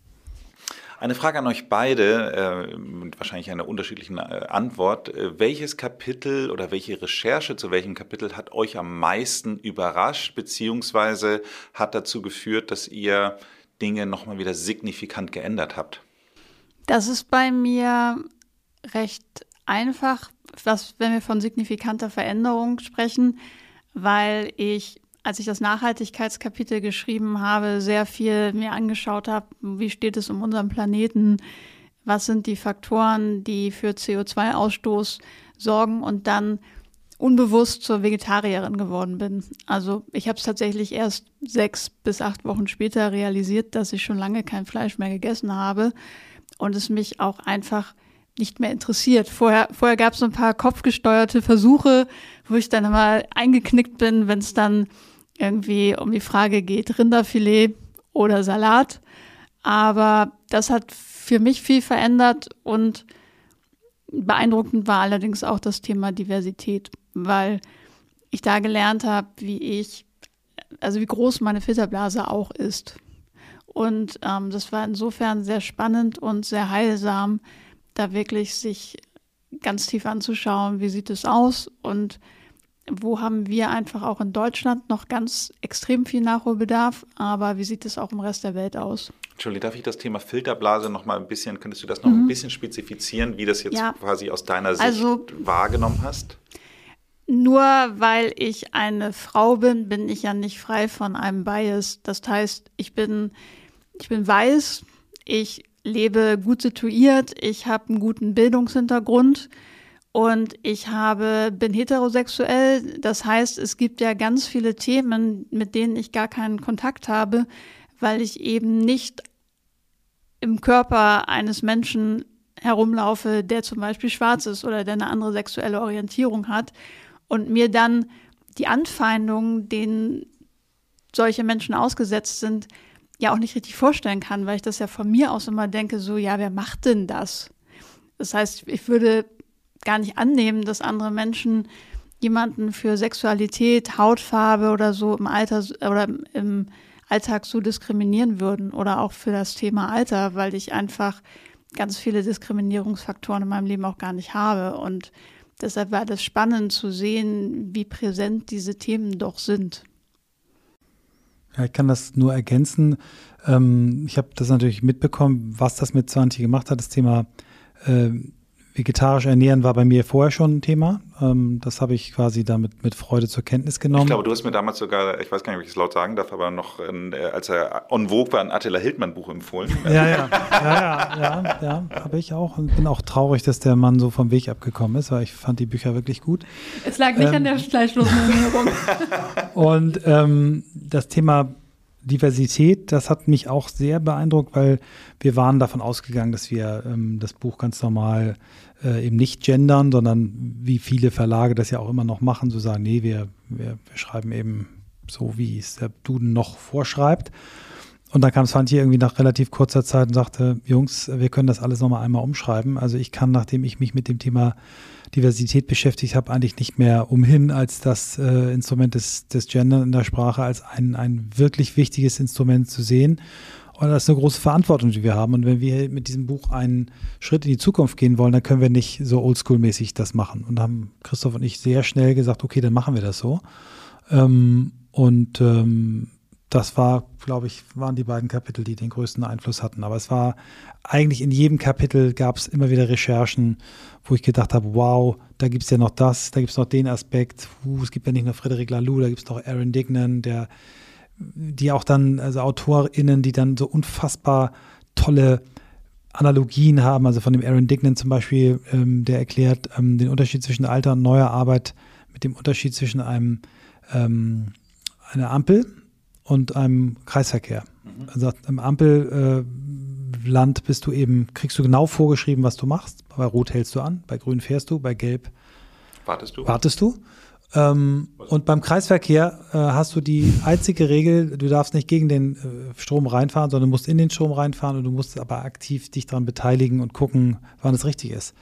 Eine Frage an euch beide, äh, mit wahrscheinlich einer unterschiedlichen äh, Antwort. Äh, welches Kapitel oder welche Recherche zu welchem Kapitel hat euch am meisten überrascht, beziehungsweise hat dazu geführt, dass ihr Dinge nochmal wieder signifikant geändert habt? Das ist bei mir recht einfach, was, wenn wir von signifikanter Veränderung sprechen weil ich, als ich das Nachhaltigkeitskapitel geschrieben habe, sehr viel mir angeschaut habe, wie steht es um unseren Planeten, was sind die Faktoren, die für CO2-Ausstoß sorgen und dann unbewusst zur Vegetarierin geworden bin. Also ich habe es tatsächlich erst sechs bis acht Wochen später realisiert, dass ich schon lange kein Fleisch mehr gegessen habe und es mich auch einfach nicht mehr interessiert. Vorher, vorher gab es ein paar kopfgesteuerte Versuche, wo ich dann immer eingeknickt bin, wenn es dann irgendwie um die Frage geht, Rinderfilet oder Salat. Aber das hat für mich viel verändert und beeindruckend war allerdings auch das Thema Diversität, weil ich da gelernt habe, wie ich, also wie groß meine Filterblase auch ist. Und ähm, das war insofern sehr spannend und sehr heilsam, da wirklich sich ganz tief anzuschauen, wie sieht es aus und wo haben wir einfach auch in Deutschland noch ganz extrem viel Nachholbedarf, aber wie sieht es auch im Rest der Welt aus? Entschuldigung, darf ich das Thema Filterblase noch mal ein bisschen, könntest du das noch mhm. ein bisschen spezifizieren, wie das jetzt ja. quasi aus deiner Sicht also, wahrgenommen hast? Nur weil ich eine Frau bin, bin ich ja nicht frei von einem Bias. Das heißt, ich bin, ich bin weiß, ich lebe gut situiert, ich habe einen guten Bildungshintergrund und ich habe, bin heterosexuell. Das heißt, es gibt ja ganz viele Themen, mit denen ich gar keinen Kontakt habe, weil ich eben nicht im Körper eines Menschen herumlaufe, der zum Beispiel schwarz ist oder der eine andere sexuelle Orientierung hat und mir dann die Anfeindungen, denen solche Menschen ausgesetzt sind, ja auch nicht richtig vorstellen kann, weil ich das ja von mir aus immer denke, so, ja, wer macht denn das? Das heißt, ich würde gar nicht annehmen, dass andere Menschen jemanden für Sexualität, Hautfarbe oder so im Alter oder im Alltag so diskriminieren würden oder auch für das Thema Alter, weil ich einfach ganz viele Diskriminierungsfaktoren in meinem Leben auch gar nicht habe. Und deshalb war das spannend zu sehen, wie präsent diese Themen doch sind. Ja, ich kann das nur ergänzen. Ähm, ich habe das natürlich mitbekommen, was das mit 20 gemacht hat. Das Thema äh, vegetarisch ernähren war bei mir vorher schon ein Thema. Ähm, das habe ich quasi damit mit Freude zur Kenntnis genommen. Ich glaube, du hast mir damals sogar, ich weiß gar nicht, ob ich es laut sagen darf, aber noch, in, äh, als er on Vogue war, ein Attila Hildmann Buch empfohlen. Ja, ja, ja, ja, ja, ja habe ich auch. Und bin auch traurig, dass der Mann so vom Weg abgekommen ist, weil ich fand die Bücher wirklich gut. Es lag nicht ähm, an der fleischlosen Ernährung. [laughs] und ähm, das Thema Diversität, das hat mich auch sehr beeindruckt, weil wir waren davon ausgegangen, dass wir ähm, das Buch ganz normal äh, eben nicht gendern, sondern wie viele Verlage das ja auch immer noch machen, so sagen, nee, wir, wir, wir schreiben eben so, wie es der Duden noch vorschreibt. Und dann kam Svante irgendwie nach relativ kurzer Zeit und sagte, Jungs, wir können das alles nochmal einmal umschreiben. Also ich kann, nachdem ich mich mit dem Thema Diversität beschäftigt habe, eigentlich nicht mehr umhin, als das äh, Instrument des, des Gender in der Sprache als ein, ein wirklich wichtiges Instrument zu sehen. Und das ist eine große Verantwortung, die wir haben. Und wenn wir mit diesem Buch einen Schritt in die Zukunft gehen wollen, dann können wir nicht so oldschool-mäßig das machen. Und haben Christoph und ich sehr schnell gesagt, okay, dann machen wir das so. Ähm, und ähm, das war, glaube ich, waren die beiden Kapitel, die den größten Einfluss hatten. Aber es war eigentlich in jedem Kapitel gab es immer wieder Recherchen, wo ich gedacht habe, wow, da gibt es ja noch das, da gibt es noch den Aspekt, uh, es gibt ja nicht nur Frederic Laloux, da gibt es noch Aaron Dignan, der, die auch dann, also AutorInnen, die dann so unfassbar tolle Analogien haben, also von dem Aaron Dignan zum Beispiel, ähm, der erklärt ähm, den Unterschied zwischen alter und neuer Arbeit mit dem Unterschied zwischen einem ähm, einer Ampel und einem Kreisverkehr. Mhm. Also im Ampelland äh, bist du eben, kriegst du genau vorgeschrieben, was du machst. Bei Rot hältst du an, bei Grün fährst du, bei Gelb wartest du. Wartest du. Ähm, und beim Kreisverkehr äh, hast du die einzige Regel, du darfst nicht gegen den äh, Strom reinfahren, sondern musst in den Strom reinfahren und du musst aber aktiv dich daran beteiligen und gucken, wann es richtig ist.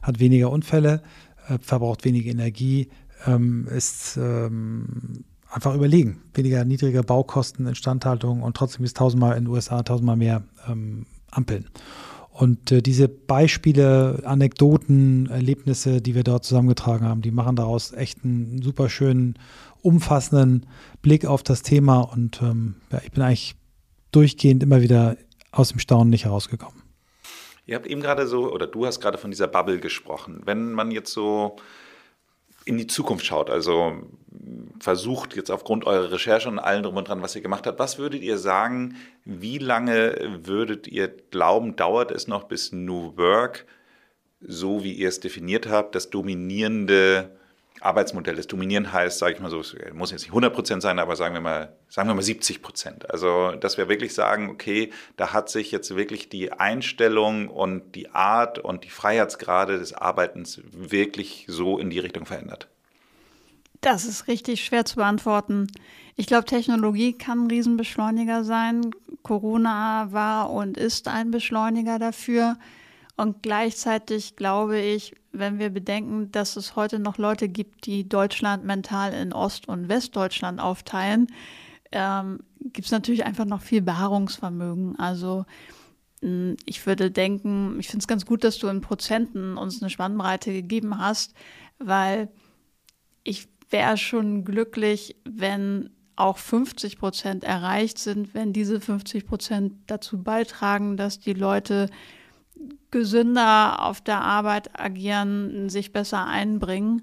Hat weniger Unfälle, äh, verbraucht weniger Energie, ähm, ist ähm, einfach überlegen. Weniger niedrige Baukosten, Instandhaltung und trotzdem ist tausendmal in den USA tausendmal mehr ähm, Ampeln. Und äh, diese Beispiele, Anekdoten, Erlebnisse, die wir dort zusammengetragen haben, die machen daraus echt einen super schönen, umfassenden Blick auf das Thema. Und ähm, ja, ich bin eigentlich durchgehend immer wieder aus dem Staunen nicht herausgekommen. Ihr habt eben gerade so, oder du hast gerade von dieser Bubble gesprochen. Wenn man jetzt so in die Zukunft schaut, also versucht jetzt aufgrund eurer Recherche und allem drum und dran, was ihr gemacht habt, was würdet ihr sagen, wie lange würdet ihr glauben, dauert es noch, bis New Work, so wie ihr es definiert habt, das dominierende Arbeitsmodell ist. Dominieren heißt, sage ich mal so, muss jetzt nicht 100 Prozent sein, aber sagen wir mal, sagen wir mal 70 Prozent. Also, dass wir wirklich sagen, okay, da hat sich jetzt wirklich die Einstellung und die Art und die Freiheitsgrade des Arbeitens wirklich so in die Richtung verändert. Das ist richtig schwer zu beantworten. Ich glaube, Technologie kann ein Riesenbeschleuniger sein. Corona war und ist ein Beschleuniger dafür. Und gleichzeitig glaube ich, wenn wir bedenken, dass es heute noch Leute gibt, die Deutschland mental in Ost- und Westdeutschland aufteilen, ähm, gibt es natürlich einfach noch viel Beharrungsvermögen. Also hm, ich würde denken, ich finde es ganz gut, dass du in Prozenten uns eine Spannbreite gegeben hast, weil ich wäre schon glücklich, wenn auch 50 Prozent erreicht sind, wenn diese 50 Prozent dazu beitragen, dass die Leute gesünder auf der Arbeit agieren, sich besser einbringen.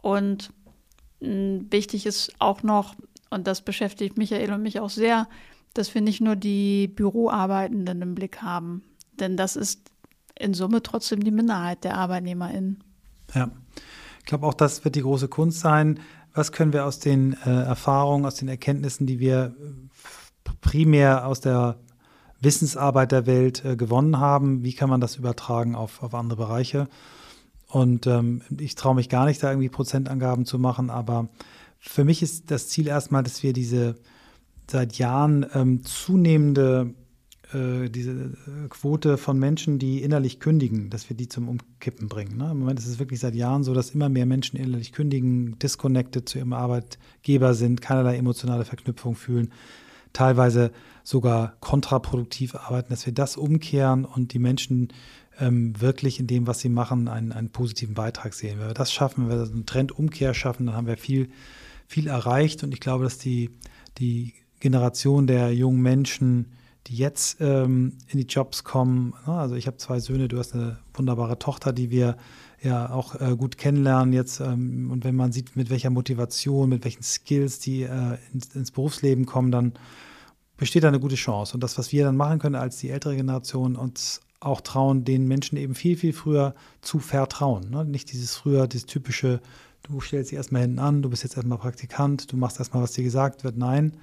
Und hm, wichtig ist auch noch, und das beschäftigt Michael und mich auch sehr, dass wir nicht nur die Büroarbeitenden im Blick haben. Denn das ist in Summe trotzdem die Minderheit der ArbeitnehmerInnen. Ja, ich glaube auch, das wird die große Kunst sein. Was können wir aus den äh, Erfahrungen, aus den Erkenntnissen, die wir primär aus der Wissensarbeit der Welt äh, gewonnen haben. Wie kann man das übertragen auf, auf andere Bereiche? Und ähm, ich traue mich gar nicht, da irgendwie Prozentangaben zu machen, aber für mich ist das Ziel erstmal, dass wir diese seit Jahren ähm, zunehmende äh, diese äh, Quote von Menschen, die innerlich kündigen, dass wir die zum Umkippen bringen. Ne? Im Moment ist es wirklich seit Jahren so, dass immer mehr Menschen innerlich kündigen, disconnected zu ihrem Arbeitgeber sind, keinerlei emotionale Verknüpfung fühlen, teilweise sogar kontraproduktiv arbeiten, dass wir das umkehren und die Menschen ähm, wirklich in dem, was sie machen, einen, einen positiven Beitrag sehen. Wenn wir das schaffen, wenn wir einen Trendumkehr schaffen, dann haben wir viel, viel erreicht und ich glaube, dass die, die Generation der jungen Menschen, die jetzt ähm, in die Jobs kommen, ne, also ich habe zwei Söhne, du hast eine wunderbare Tochter, die wir ja auch äh, gut kennenlernen jetzt ähm, und wenn man sieht, mit welcher Motivation, mit welchen Skills die äh, ins, ins Berufsleben kommen, dann besteht da eine gute Chance. Und das, was wir dann machen können als die ältere Generation, uns auch trauen, den Menschen eben viel, viel früher zu vertrauen. Ne? Nicht dieses früher, dieses typische, du stellst dich erstmal hinten an, du bist jetzt erstmal Praktikant, du machst erstmal, was dir gesagt wird. Nein,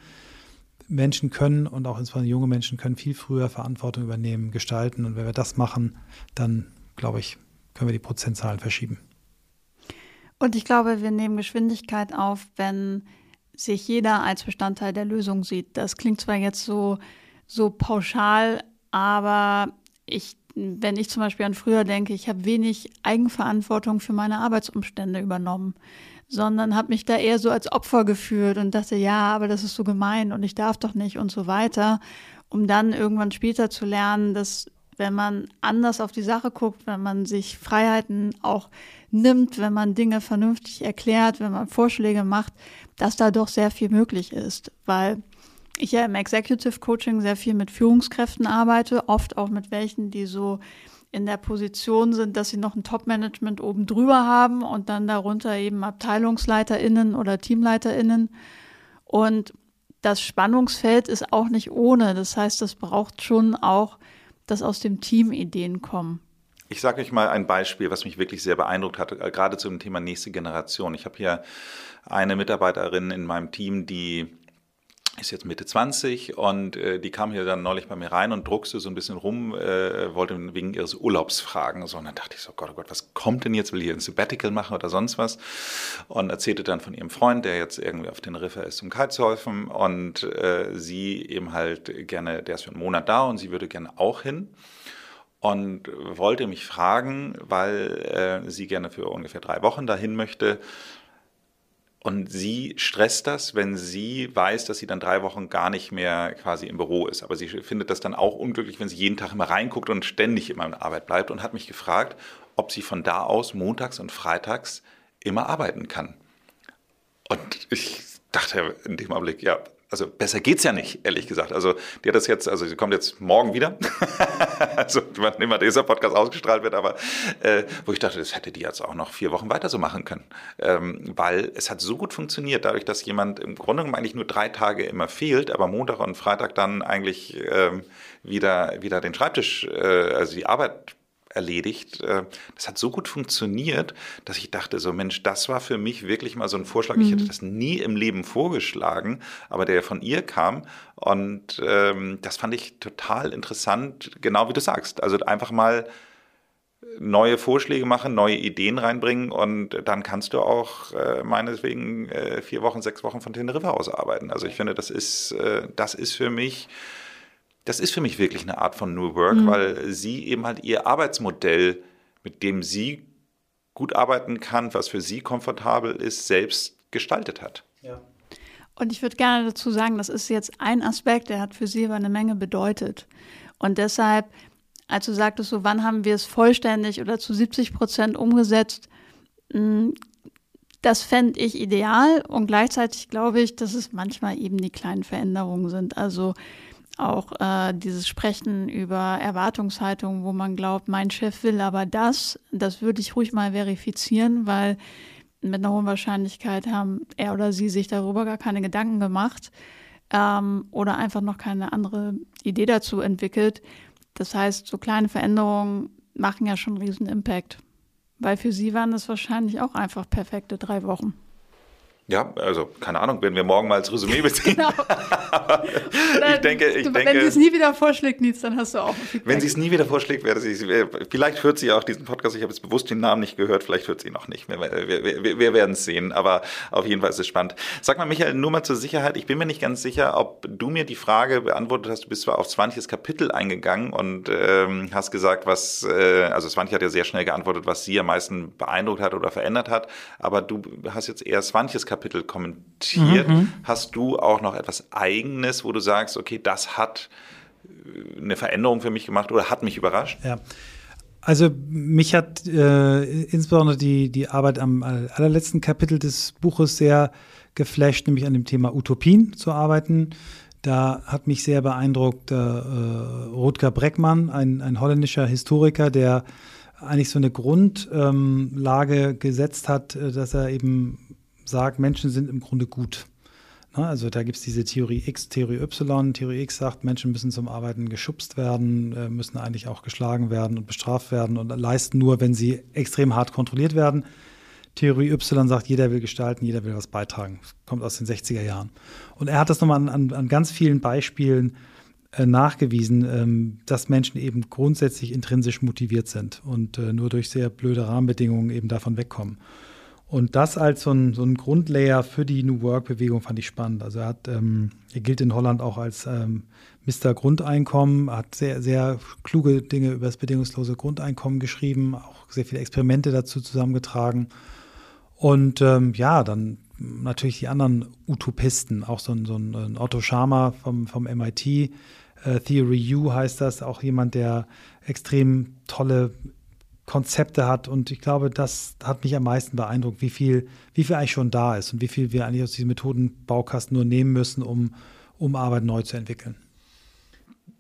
Menschen können und auch insbesondere junge Menschen können viel früher Verantwortung übernehmen, gestalten. Und wenn wir das machen, dann, glaube ich, können wir die Prozentzahlen verschieben. Und ich glaube, wir nehmen Geschwindigkeit auf, wenn sich jeder als Bestandteil der Lösung sieht. Das klingt zwar jetzt so, so pauschal, aber ich, wenn ich zum Beispiel an früher denke, ich habe wenig Eigenverantwortung für meine Arbeitsumstände übernommen, sondern habe mich da eher so als Opfer gefühlt und dachte, ja, aber das ist so gemein und ich darf doch nicht und so weiter, um dann irgendwann später zu lernen, dass wenn man anders auf die Sache guckt, wenn man sich Freiheiten auch nimmt, wenn man Dinge vernünftig erklärt, wenn man Vorschläge macht, dass da doch sehr viel möglich ist, weil ich ja im Executive Coaching sehr viel mit Führungskräften arbeite, oft auch mit welchen, die so in der Position sind, dass sie noch ein Top-Management oben drüber haben und dann darunter eben AbteilungsleiterInnen oder TeamleiterInnen. Und das Spannungsfeld ist auch nicht ohne. Das heißt, es braucht schon auch, dass aus dem Team Ideen kommen. Ich sage euch mal ein Beispiel, was mich wirklich sehr beeindruckt hat, äh, gerade zum Thema nächste Generation. Ich habe hier eine Mitarbeiterin in meinem Team, die ist jetzt Mitte 20 und äh, die kam hier dann neulich bei mir rein und druckste so ein bisschen rum, äh, wollte wegen ihres Urlaubs fragen. So, und dann dachte ich so, Gott, oh Gott, was kommt denn jetzt? Will hier ein Sabbatical machen oder sonst was? Und erzählte dann von ihrem Freund, der jetzt irgendwie auf den Riffer ist zum Kitesurfen und äh, sie eben halt gerne, der ist für einen Monat da und sie würde gerne auch hin und wollte mich fragen, weil äh, sie gerne für ungefähr drei Wochen dahin möchte, und sie stresst das, wenn sie weiß, dass sie dann drei Wochen gar nicht mehr quasi im Büro ist. Aber sie findet das dann auch unglücklich, wenn sie jeden Tag immer reinguckt und ständig immer in Arbeit bleibt und hat mich gefragt, ob sie von da aus montags und freitags immer arbeiten kann. Und ich dachte in dem Augenblick, ja, also besser geht's ja nicht, ehrlich gesagt. Also die hat das jetzt, also sie kommt jetzt morgen wieder, [laughs] also wann immer dieser Podcast ausgestrahlt wird, aber äh, wo ich dachte, das hätte die jetzt auch noch vier Wochen weiter so machen können, ähm, weil es hat so gut funktioniert, dadurch, dass jemand im Grunde genommen eigentlich nur drei Tage immer fehlt, aber Montag und Freitag dann eigentlich ähm, wieder wieder den Schreibtisch, äh, also die Arbeit erledigt. Äh, das hat so gut funktioniert, dass ich dachte, so Mensch, das war für mich wirklich mal so ein Vorschlag. Mhm. Ich hätte mhm. das nie im Leben vorgeschlagen, aber der von ihr kam. Und ähm, das fand ich total interessant, genau wie du sagst. Also einfach mal neue Vorschläge machen, neue Ideen reinbringen und dann kannst du auch äh, meineswegen äh, vier Wochen, sechs Wochen von Teneriffa aus arbeiten. Also ich finde, das ist, äh, das ist für mich das ist für mich wirklich eine Art von New Work, mhm. weil sie eben halt ihr Arbeitsmodell, mit dem sie gut arbeiten kann, was für sie komfortabel ist, selbst gestaltet hat. Ja. Und ich würde gerne dazu sagen, das ist jetzt ein Aspekt, der hat für sie aber eine Menge bedeutet. Und deshalb, als du sagtest, so wann haben wir es vollständig oder zu 70 Prozent umgesetzt, hm, das fände ich ideal und gleichzeitig glaube ich, dass es manchmal eben die kleinen Veränderungen sind. Also auch äh, dieses Sprechen über Erwartungshaltung, wo man glaubt, mein Chef will aber das, das würde ich ruhig mal verifizieren, weil mit einer hohen Wahrscheinlichkeit haben er oder sie sich darüber gar keine Gedanken gemacht ähm, oder einfach noch keine andere Idee dazu entwickelt. Das heißt, so kleine Veränderungen machen ja schon einen riesen Impact. Weil für sie waren das wahrscheinlich auch einfach perfekte drei Wochen. Ja, also keine Ahnung, wenn wir morgen mal als Resümee beziehen. genau. [laughs] ich denke, ich du, denke, wenn sie es nie wieder vorschlägt, Nils, dann hast du auch. Wenn sie es nie wieder vorschlägt, werde sie, vielleicht hört sie auch diesen Podcast. Ich habe jetzt bewusst den Namen nicht gehört, vielleicht hört sie noch nicht. Wir, wir, wir, wir werden es sehen, aber auf jeden Fall ist es spannend. Sag mal, Michael, nur mal zur Sicherheit. Ich bin mir nicht ganz sicher, ob du mir die Frage beantwortet hast. Du bist zwar auf 20. Kapitel eingegangen und ähm, hast gesagt, was, äh, also Swanti hat ja sehr schnell geantwortet, was sie am meisten beeindruckt hat oder verändert hat, aber du hast jetzt eher 20. Kapitel Kapitel kommentiert. Mhm. Hast du auch noch etwas Eigenes, wo du sagst, okay, das hat äh, eine Veränderung für mich gemacht oder hat mich überrascht? Ja. Also mich hat äh, insbesondere die, die Arbeit am allerletzten Kapitel des Buches sehr geflasht, nämlich an dem Thema Utopien zu arbeiten. Da hat mich sehr beeindruckt äh, Rutger Breckmann, ein, ein holländischer Historiker, der eigentlich so eine Grundlage ähm, gesetzt hat, äh, dass er eben sagt, Menschen sind im Grunde gut. Ne, also da gibt es diese Theorie X, Theorie Y. Theorie X sagt, Menschen müssen zum Arbeiten geschubst werden, äh, müssen eigentlich auch geschlagen werden und bestraft werden und leisten nur, wenn sie extrem hart kontrolliert werden. Theorie Y sagt, jeder will gestalten, jeder will was beitragen. Kommt aus den 60er Jahren. Und er hat das nochmal an, an, an ganz vielen Beispielen äh, nachgewiesen, ähm, dass Menschen eben grundsätzlich intrinsisch motiviert sind und äh, nur durch sehr blöde Rahmenbedingungen eben davon wegkommen. Und das als so ein, so ein Grundlayer für die New Work-Bewegung fand ich spannend. Also er hat, ähm, er gilt in Holland auch als ähm, Mr. Grundeinkommen, hat sehr, sehr kluge Dinge über das bedingungslose Grundeinkommen geschrieben, auch sehr viele Experimente dazu zusammengetragen. Und ähm, ja, dann natürlich die anderen Utopisten, auch so ein, so ein Otto Schama vom, vom MIT, äh, Theory U heißt das, auch jemand, der extrem tolle Konzepte hat. Und ich glaube, das hat mich am meisten beeindruckt, wie viel, wie viel eigentlich schon da ist und wie viel wir eigentlich aus diesem Methodenbaukasten nur nehmen müssen, um, um Arbeit neu zu entwickeln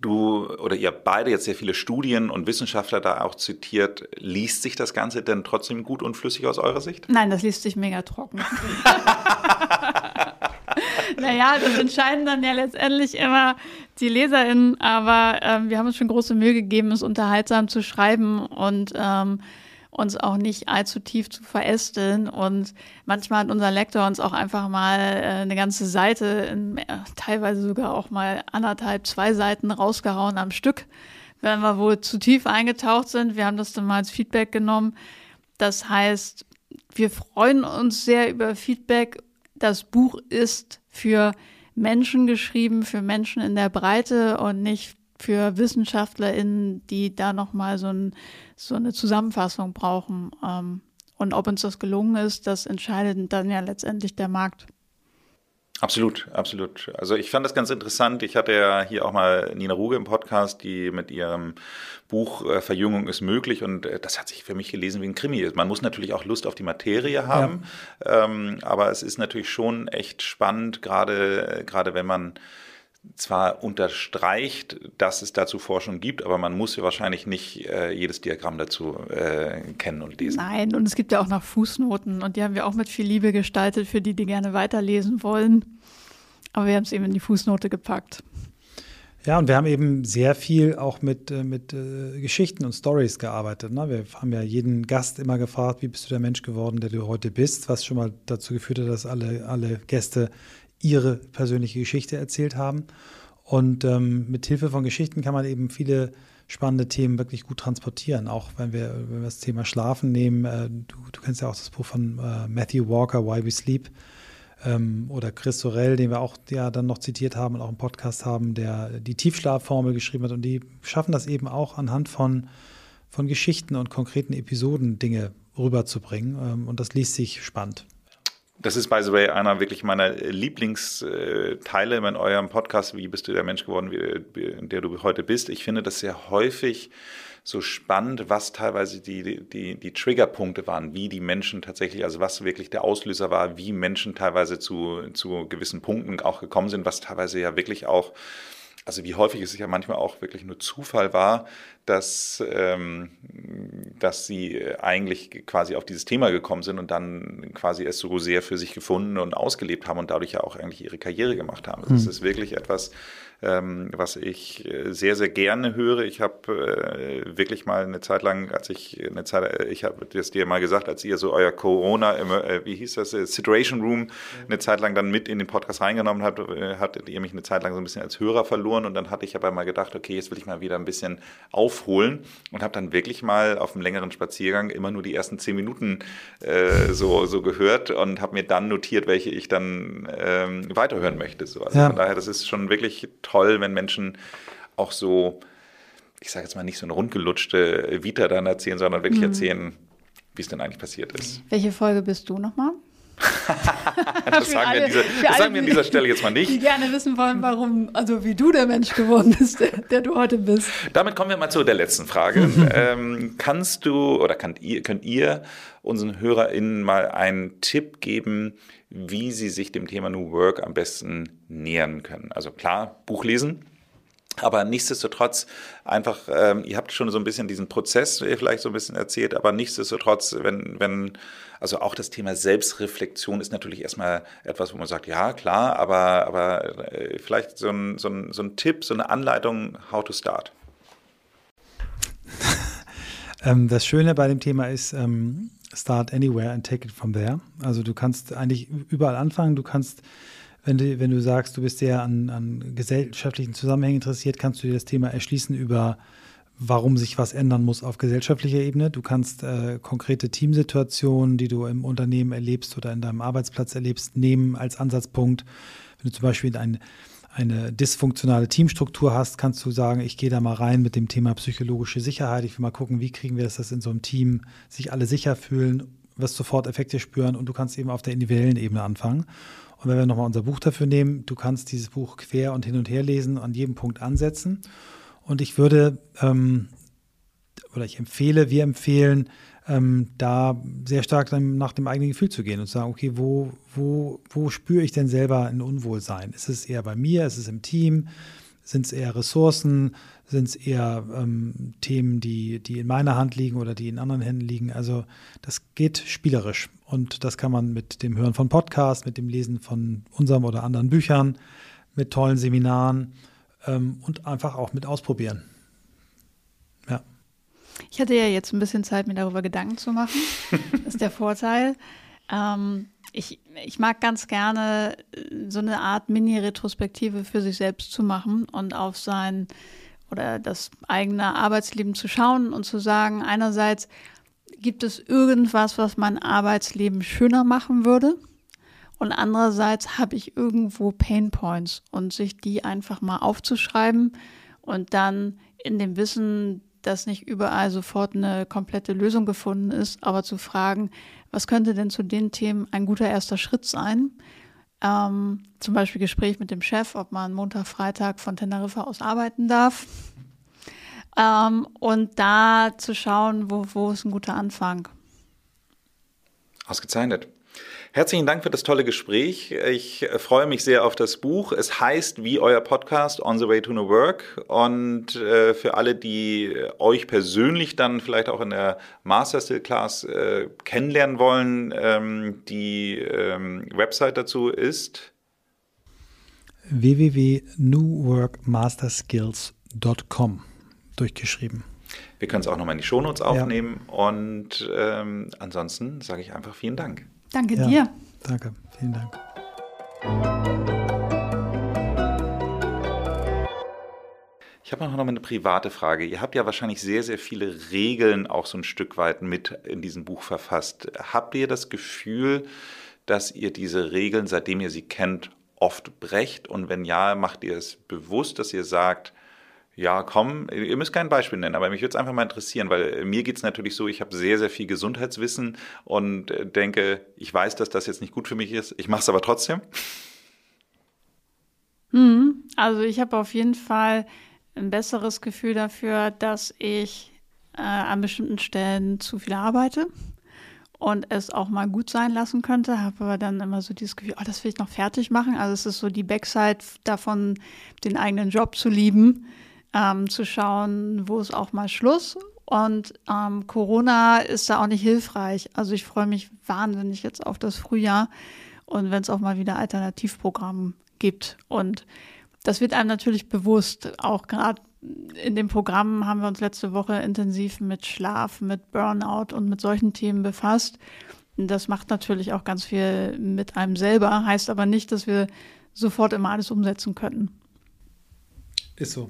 du oder ihr beide jetzt sehr viele Studien und Wissenschaftler da auch zitiert. Liest sich das Ganze denn trotzdem gut und flüssig aus eurer Sicht? Nein, das liest sich mega trocken. [laughs] [laughs] naja, das entscheiden dann ja letztendlich immer die LeserInnen, aber ähm, wir haben uns schon große Mühe gegeben, es unterhaltsam zu schreiben und ähm, uns auch nicht allzu tief zu verästeln. Und manchmal hat unser Lektor uns auch einfach mal äh, eine ganze Seite, in, äh, teilweise sogar auch mal anderthalb, zwei Seiten rausgehauen am Stück, wenn wir wohl zu tief eingetaucht sind. Wir haben das dann mal als Feedback genommen. Das heißt, wir freuen uns sehr über Feedback. Das Buch ist für Menschen geschrieben, für Menschen in der Breite und nicht für WissenschaftlerInnen, die da nochmal so, ein, so eine Zusammenfassung brauchen. Ähm, und ob uns das gelungen ist, das entscheidet dann ja letztendlich der Markt. Absolut, absolut. Also ich fand das ganz interessant. Ich hatte ja hier auch mal Nina Ruge im Podcast, die mit ihrem Buch äh, Verjüngung ist möglich und äh, das hat sich für mich gelesen wie ein Krimi. Man muss natürlich auch Lust auf die Materie haben, ja. ähm, aber es ist natürlich schon echt spannend, gerade gerade wenn man zwar unterstreicht, dass es dazu Forschung gibt, aber man muss ja wahrscheinlich nicht äh, jedes Diagramm dazu äh, kennen und lesen. Nein, und es gibt ja auch noch Fußnoten und die haben wir auch mit viel Liebe gestaltet für die, die gerne weiterlesen wollen. Aber wir haben es eben in die Fußnote gepackt. Ja, und wir haben eben sehr viel auch mit, äh, mit äh, Geschichten und Stories gearbeitet. Ne? Wir haben ja jeden Gast immer gefragt, wie bist du der Mensch geworden, der du heute bist, was schon mal dazu geführt hat, dass alle, alle Gäste ihre persönliche Geschichte erzählt haben. Und ähm, mit Hilfe von Geschichten kann man eben viele spannende Themen wirklich gut transportieren. Auch wenn wir, wenn wir das Thema Schlafen nehmen, äh, du, du, kennst ja auch das Buch von äh, Matthew Walker, Why We Sleep, ähm, oder Chris Sorel, den wir auch ja dann noch zitiert haben und auch im Podcast haben, der die Tiefschlafformel geschrieben hat. Und die schaffen das eben auch anhand von, von Geschichten und konkreten Episoden Dinge rüberzubringen. Ähm, und das liest sich spannend. Das ist, by the way, einer wirklich meiner Lieblingsteile in eurem Podcast. Wie bist du der Mensch geworden, wie, der du heute bist? Ich finde das sehr häufig so spannend, was teilweise die, die, die Triggerpunkte waren, wie die Menschen tatsächlich, also was wirklich der Auslöser war, wie Menschen teilweise zu, zu gewissen Punkten auch gekommen sind, was teilweise ja wirklich auch also wie häufig es ja manchmal auch wirklich nur Zufall war, dass, ähm, dass sie eigentlich quasi auf dieses Thema gekommen sind und dann quasi es so sehr für sich gefunden und ausgelebt haben und dadurch ja auch eigentlich ihre Karriere gemacht haben. Also das mhm. ist wirklich etwas, ähm, was ich äh, sehr, sehr gerne höre. Ich habe äh, wirklich mal eine Zeit lang, als ich eine Zeit, ich habe das dir mal gesagt, als ihr so euer Corona, äh, wie hieß das, äh, Situation Room, eine Zeit lang dann mit in den Podcast reingenommen habt, äh, hattet ihr mich eine Zeit lang so ein bisschen als Hörer verloren und dann hatte ich aber mal gedacht, okay, jetzt will ich mal wieder ein bisschen aufholen und habe dann wirklich mal auf einem längeren Spaziergang immer nur die ersten zehn Minuten äh, so, so gehört und habe mir dann notiert, welche ich dann ähm, weiterhören möchte. So. Also ja. von daher, das ist schon wirklich toll, wenn Menschen auch so, ich sage jetzt mal nicht so eine rundgelutschte Vita dann erzählen, sondern wirklich mhm. erzählen, wie es denn eigentlich passiert ist. Welche Folge bist du nochmal? [laughs] das sagen, alle, wir, diese, das sagen wir an dieser Stelle jetzt mal nicht. Die gerne wissen wollen, warum, also wie du der Mensch geworden bist, der, der du heute bist. Damit kommen wir mal zu der letzten Frage. [laughs] ähm, kannst du oder könnt ihr, könnt ihr unseren HörerInnen mal einen Tipp geben, wie sie sich dem Thema New Work am besten nähern können? Also klar, Buch lesen, aber nichtsdestotrotz einfach, ähm, ihr habt schon so ein bisschen diesen Prozess vielleicht so ein bisschen erzählt, aber nichtsdestotrotz, wenn, wenn, also auch das Thema Selbstreflexion ist natürlich erstmal etwas, wo man sagt, ja, klar, aber, aber äh, vielleicht so ein, so, ein, so ein Tipp, so eine Anleitung, how to start. [laughs] ähm, das Schöne bei dem Thema ist, ähm, start anywhere and take it from there. Also du kannst eigentlich überall anfangen, du kannst wenn du, wenn du sagst, du bist sehr an, an gesellschaftlichen Zusammenhängen interessiert, kannst du dir das Thema erschließen über warum sich was ändern muss auf gesellschaftlicher Ebene. Du kannst äh, konkrete Teamsituationen, die du im Unternehmen erlebst oder in deinem Arbeitsplatz erlebst, nehmen als Ansatzpunkt. Wenn du zum Beispiel ein, eine dysfunktionale Teamstruktur hast, kannst du sagen, ich gehe da mal rein mit dem Thema psychologische Sicherheit. Ich will mal gucken, wie kriegen wir das, dass in so einem Team sich alle sicher fühlen, wirst sofort Effekte spüren und du kannst eben auf der individuellen Ebene anfangen. Und wenn wir nochmal unser Buch dafür nehmen, du kannst dieses Buch quer und hin und her lesen, an jedem Punkt ansetzen. Und ich würde, ähm, oder ich empfehle, wir empfehlen, ähm, da sehr stark nach dem eigenen Gefühl zu gehen und zu sagen, okay, wo, wo, wo spüre ich denn selber ein Unwohlsein? Ist es eher bei mir? Ist es im Team? Sind es eher Ressourcen? Sind es eher ähm, Themen, die, die in meiner Hand liegen oder die in anderen Händen liegen? Also das geht spielerisch und das kann man mit dem Hören von Podcasts, mit dem Lesen von unserem oder anderen Büchern, mit tollen Seminaren ähm, und einfach auch mit ausprobieren. Ja. Ich hatte ja jetzt ein bisschen Zeit, mir darüber Gedanken zu machen. [laughs] Das ist der Vorteil. Ähm, ich, ich mag ganz gerne äh, so eine Art Mini-Retrospektive für sich selbst zu machen und auf sein oder das eigene Arbeitsleben zu schauen und zu sagen, einerseits gibt es irgendwas, was mein Arbeitsleben schöner machen würde? Und andererseits habe ich irgendwo Pain Points und sich die einfach mal aufzuschreiben und dann in dem Wissen, dass nicht überall sofort eine komplette Lösung gefunden ist, aber zu fragen, was könnte denn zu den Themen ein guter erster Schritt sein? Ähm, zum Beispiel Gespräch mit dem Chef, ob man Montag, Freitag von Teneriffa aus arbeiten darf. Ähm, und da zu schauen, wo, wo ist ein guter Anfang. Ausgezeichnet. Herzlichen Dank für das tolle Gespräch. Ich äh, freue mich sehr auf das Buch. Es heißt wie euer Podcast On the Way to New Work. Und äh, für alle, die euch persönlich dann vielleicht auch in der Master Class äh, kennenlernen wollen, ähm, die ähm, Website dazu ist www.newworkmasterskills.com durchgeschrieben. Wir können es auch nochmal in die Shownotes aufnehmen. Ja. Und ähm, ansonsten sage ich einfach vielen Dank. Danke ja, dir. Danke, vielen Dank. Ich habe noch mal eine private Frage. Ihr habt ja wahrscheinlich sehr, sehr viele Regeln auch so ein Stück weit mit in diesem Buch verfasst. Habt ihr das Gefühl, dass ihr diese Regeln, seitdem ihr sie kennt, oft brecht? Und wenn ja, macht ihr es bewusst, dass ihr sagt, ja, komm, ihr müsst kein Beispiel nennen, aber mich würde es einfach mal interessieren, weil äh, mir geht es natürlich so, ich habe sehr, sehr viel Gesundheitswissen und äh, denke, ich weiß, dass das jetzt nicht gut für mich ist, ich mache es aber trotzdem. Hm, also ich habe auf jeden Fall ein besseres Gefühl dafür, dass ich äh, an bestimmten Stellen zu viel arbeite und es auch mal gut sein lassen könnte, habe aber dann immer so dieses Gefühl, oh, das will ich noch fertig machen. Also es ist so die Backside davon, den eigenen Job zu lieben ähm, zu schauen, wo ist auch mal Schluss. Und ähm, Corona ist da auch nicht hilfreich. Also ich freue mich wahnsinnig jetzt auf das Frühjahr und wenn es auch mal wieder Alternativprogramm gibt. Und das wird einem natürlich bewusst. Auch gerade in dem Programm haben wir uns letzte Woche intensiv mit Schlaf, mit Burnout und mit solchen Themen befasst. Das macht natürlich auch ganz viel mit einem selber, heißt aber nicht, dass wir sofort immer alles umsetzen können. Ist so.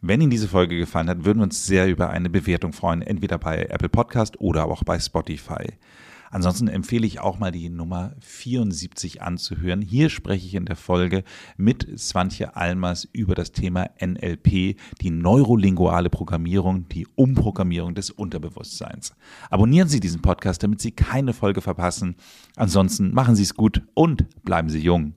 Wenn Ihnen diese Folge gefallen hat, würden wir uns sehr über eine Bewertung freuen, entweder bei Apple Podcast oder auch bei Spotify. Ansonsten empfehle ich auch mal die Nummer 74 anzuhören. Hier spreche ich in der Folge mit Swantje Almers über das Thema NLP, die neurolinguale Programmierung, die Umprogrammierung des Unterbewusstseins. Abonnieren Sie diesen Podcast, damit Sie keine Folge verpassen. Ansonsten machen Sie es gut und bleiben Sie jung.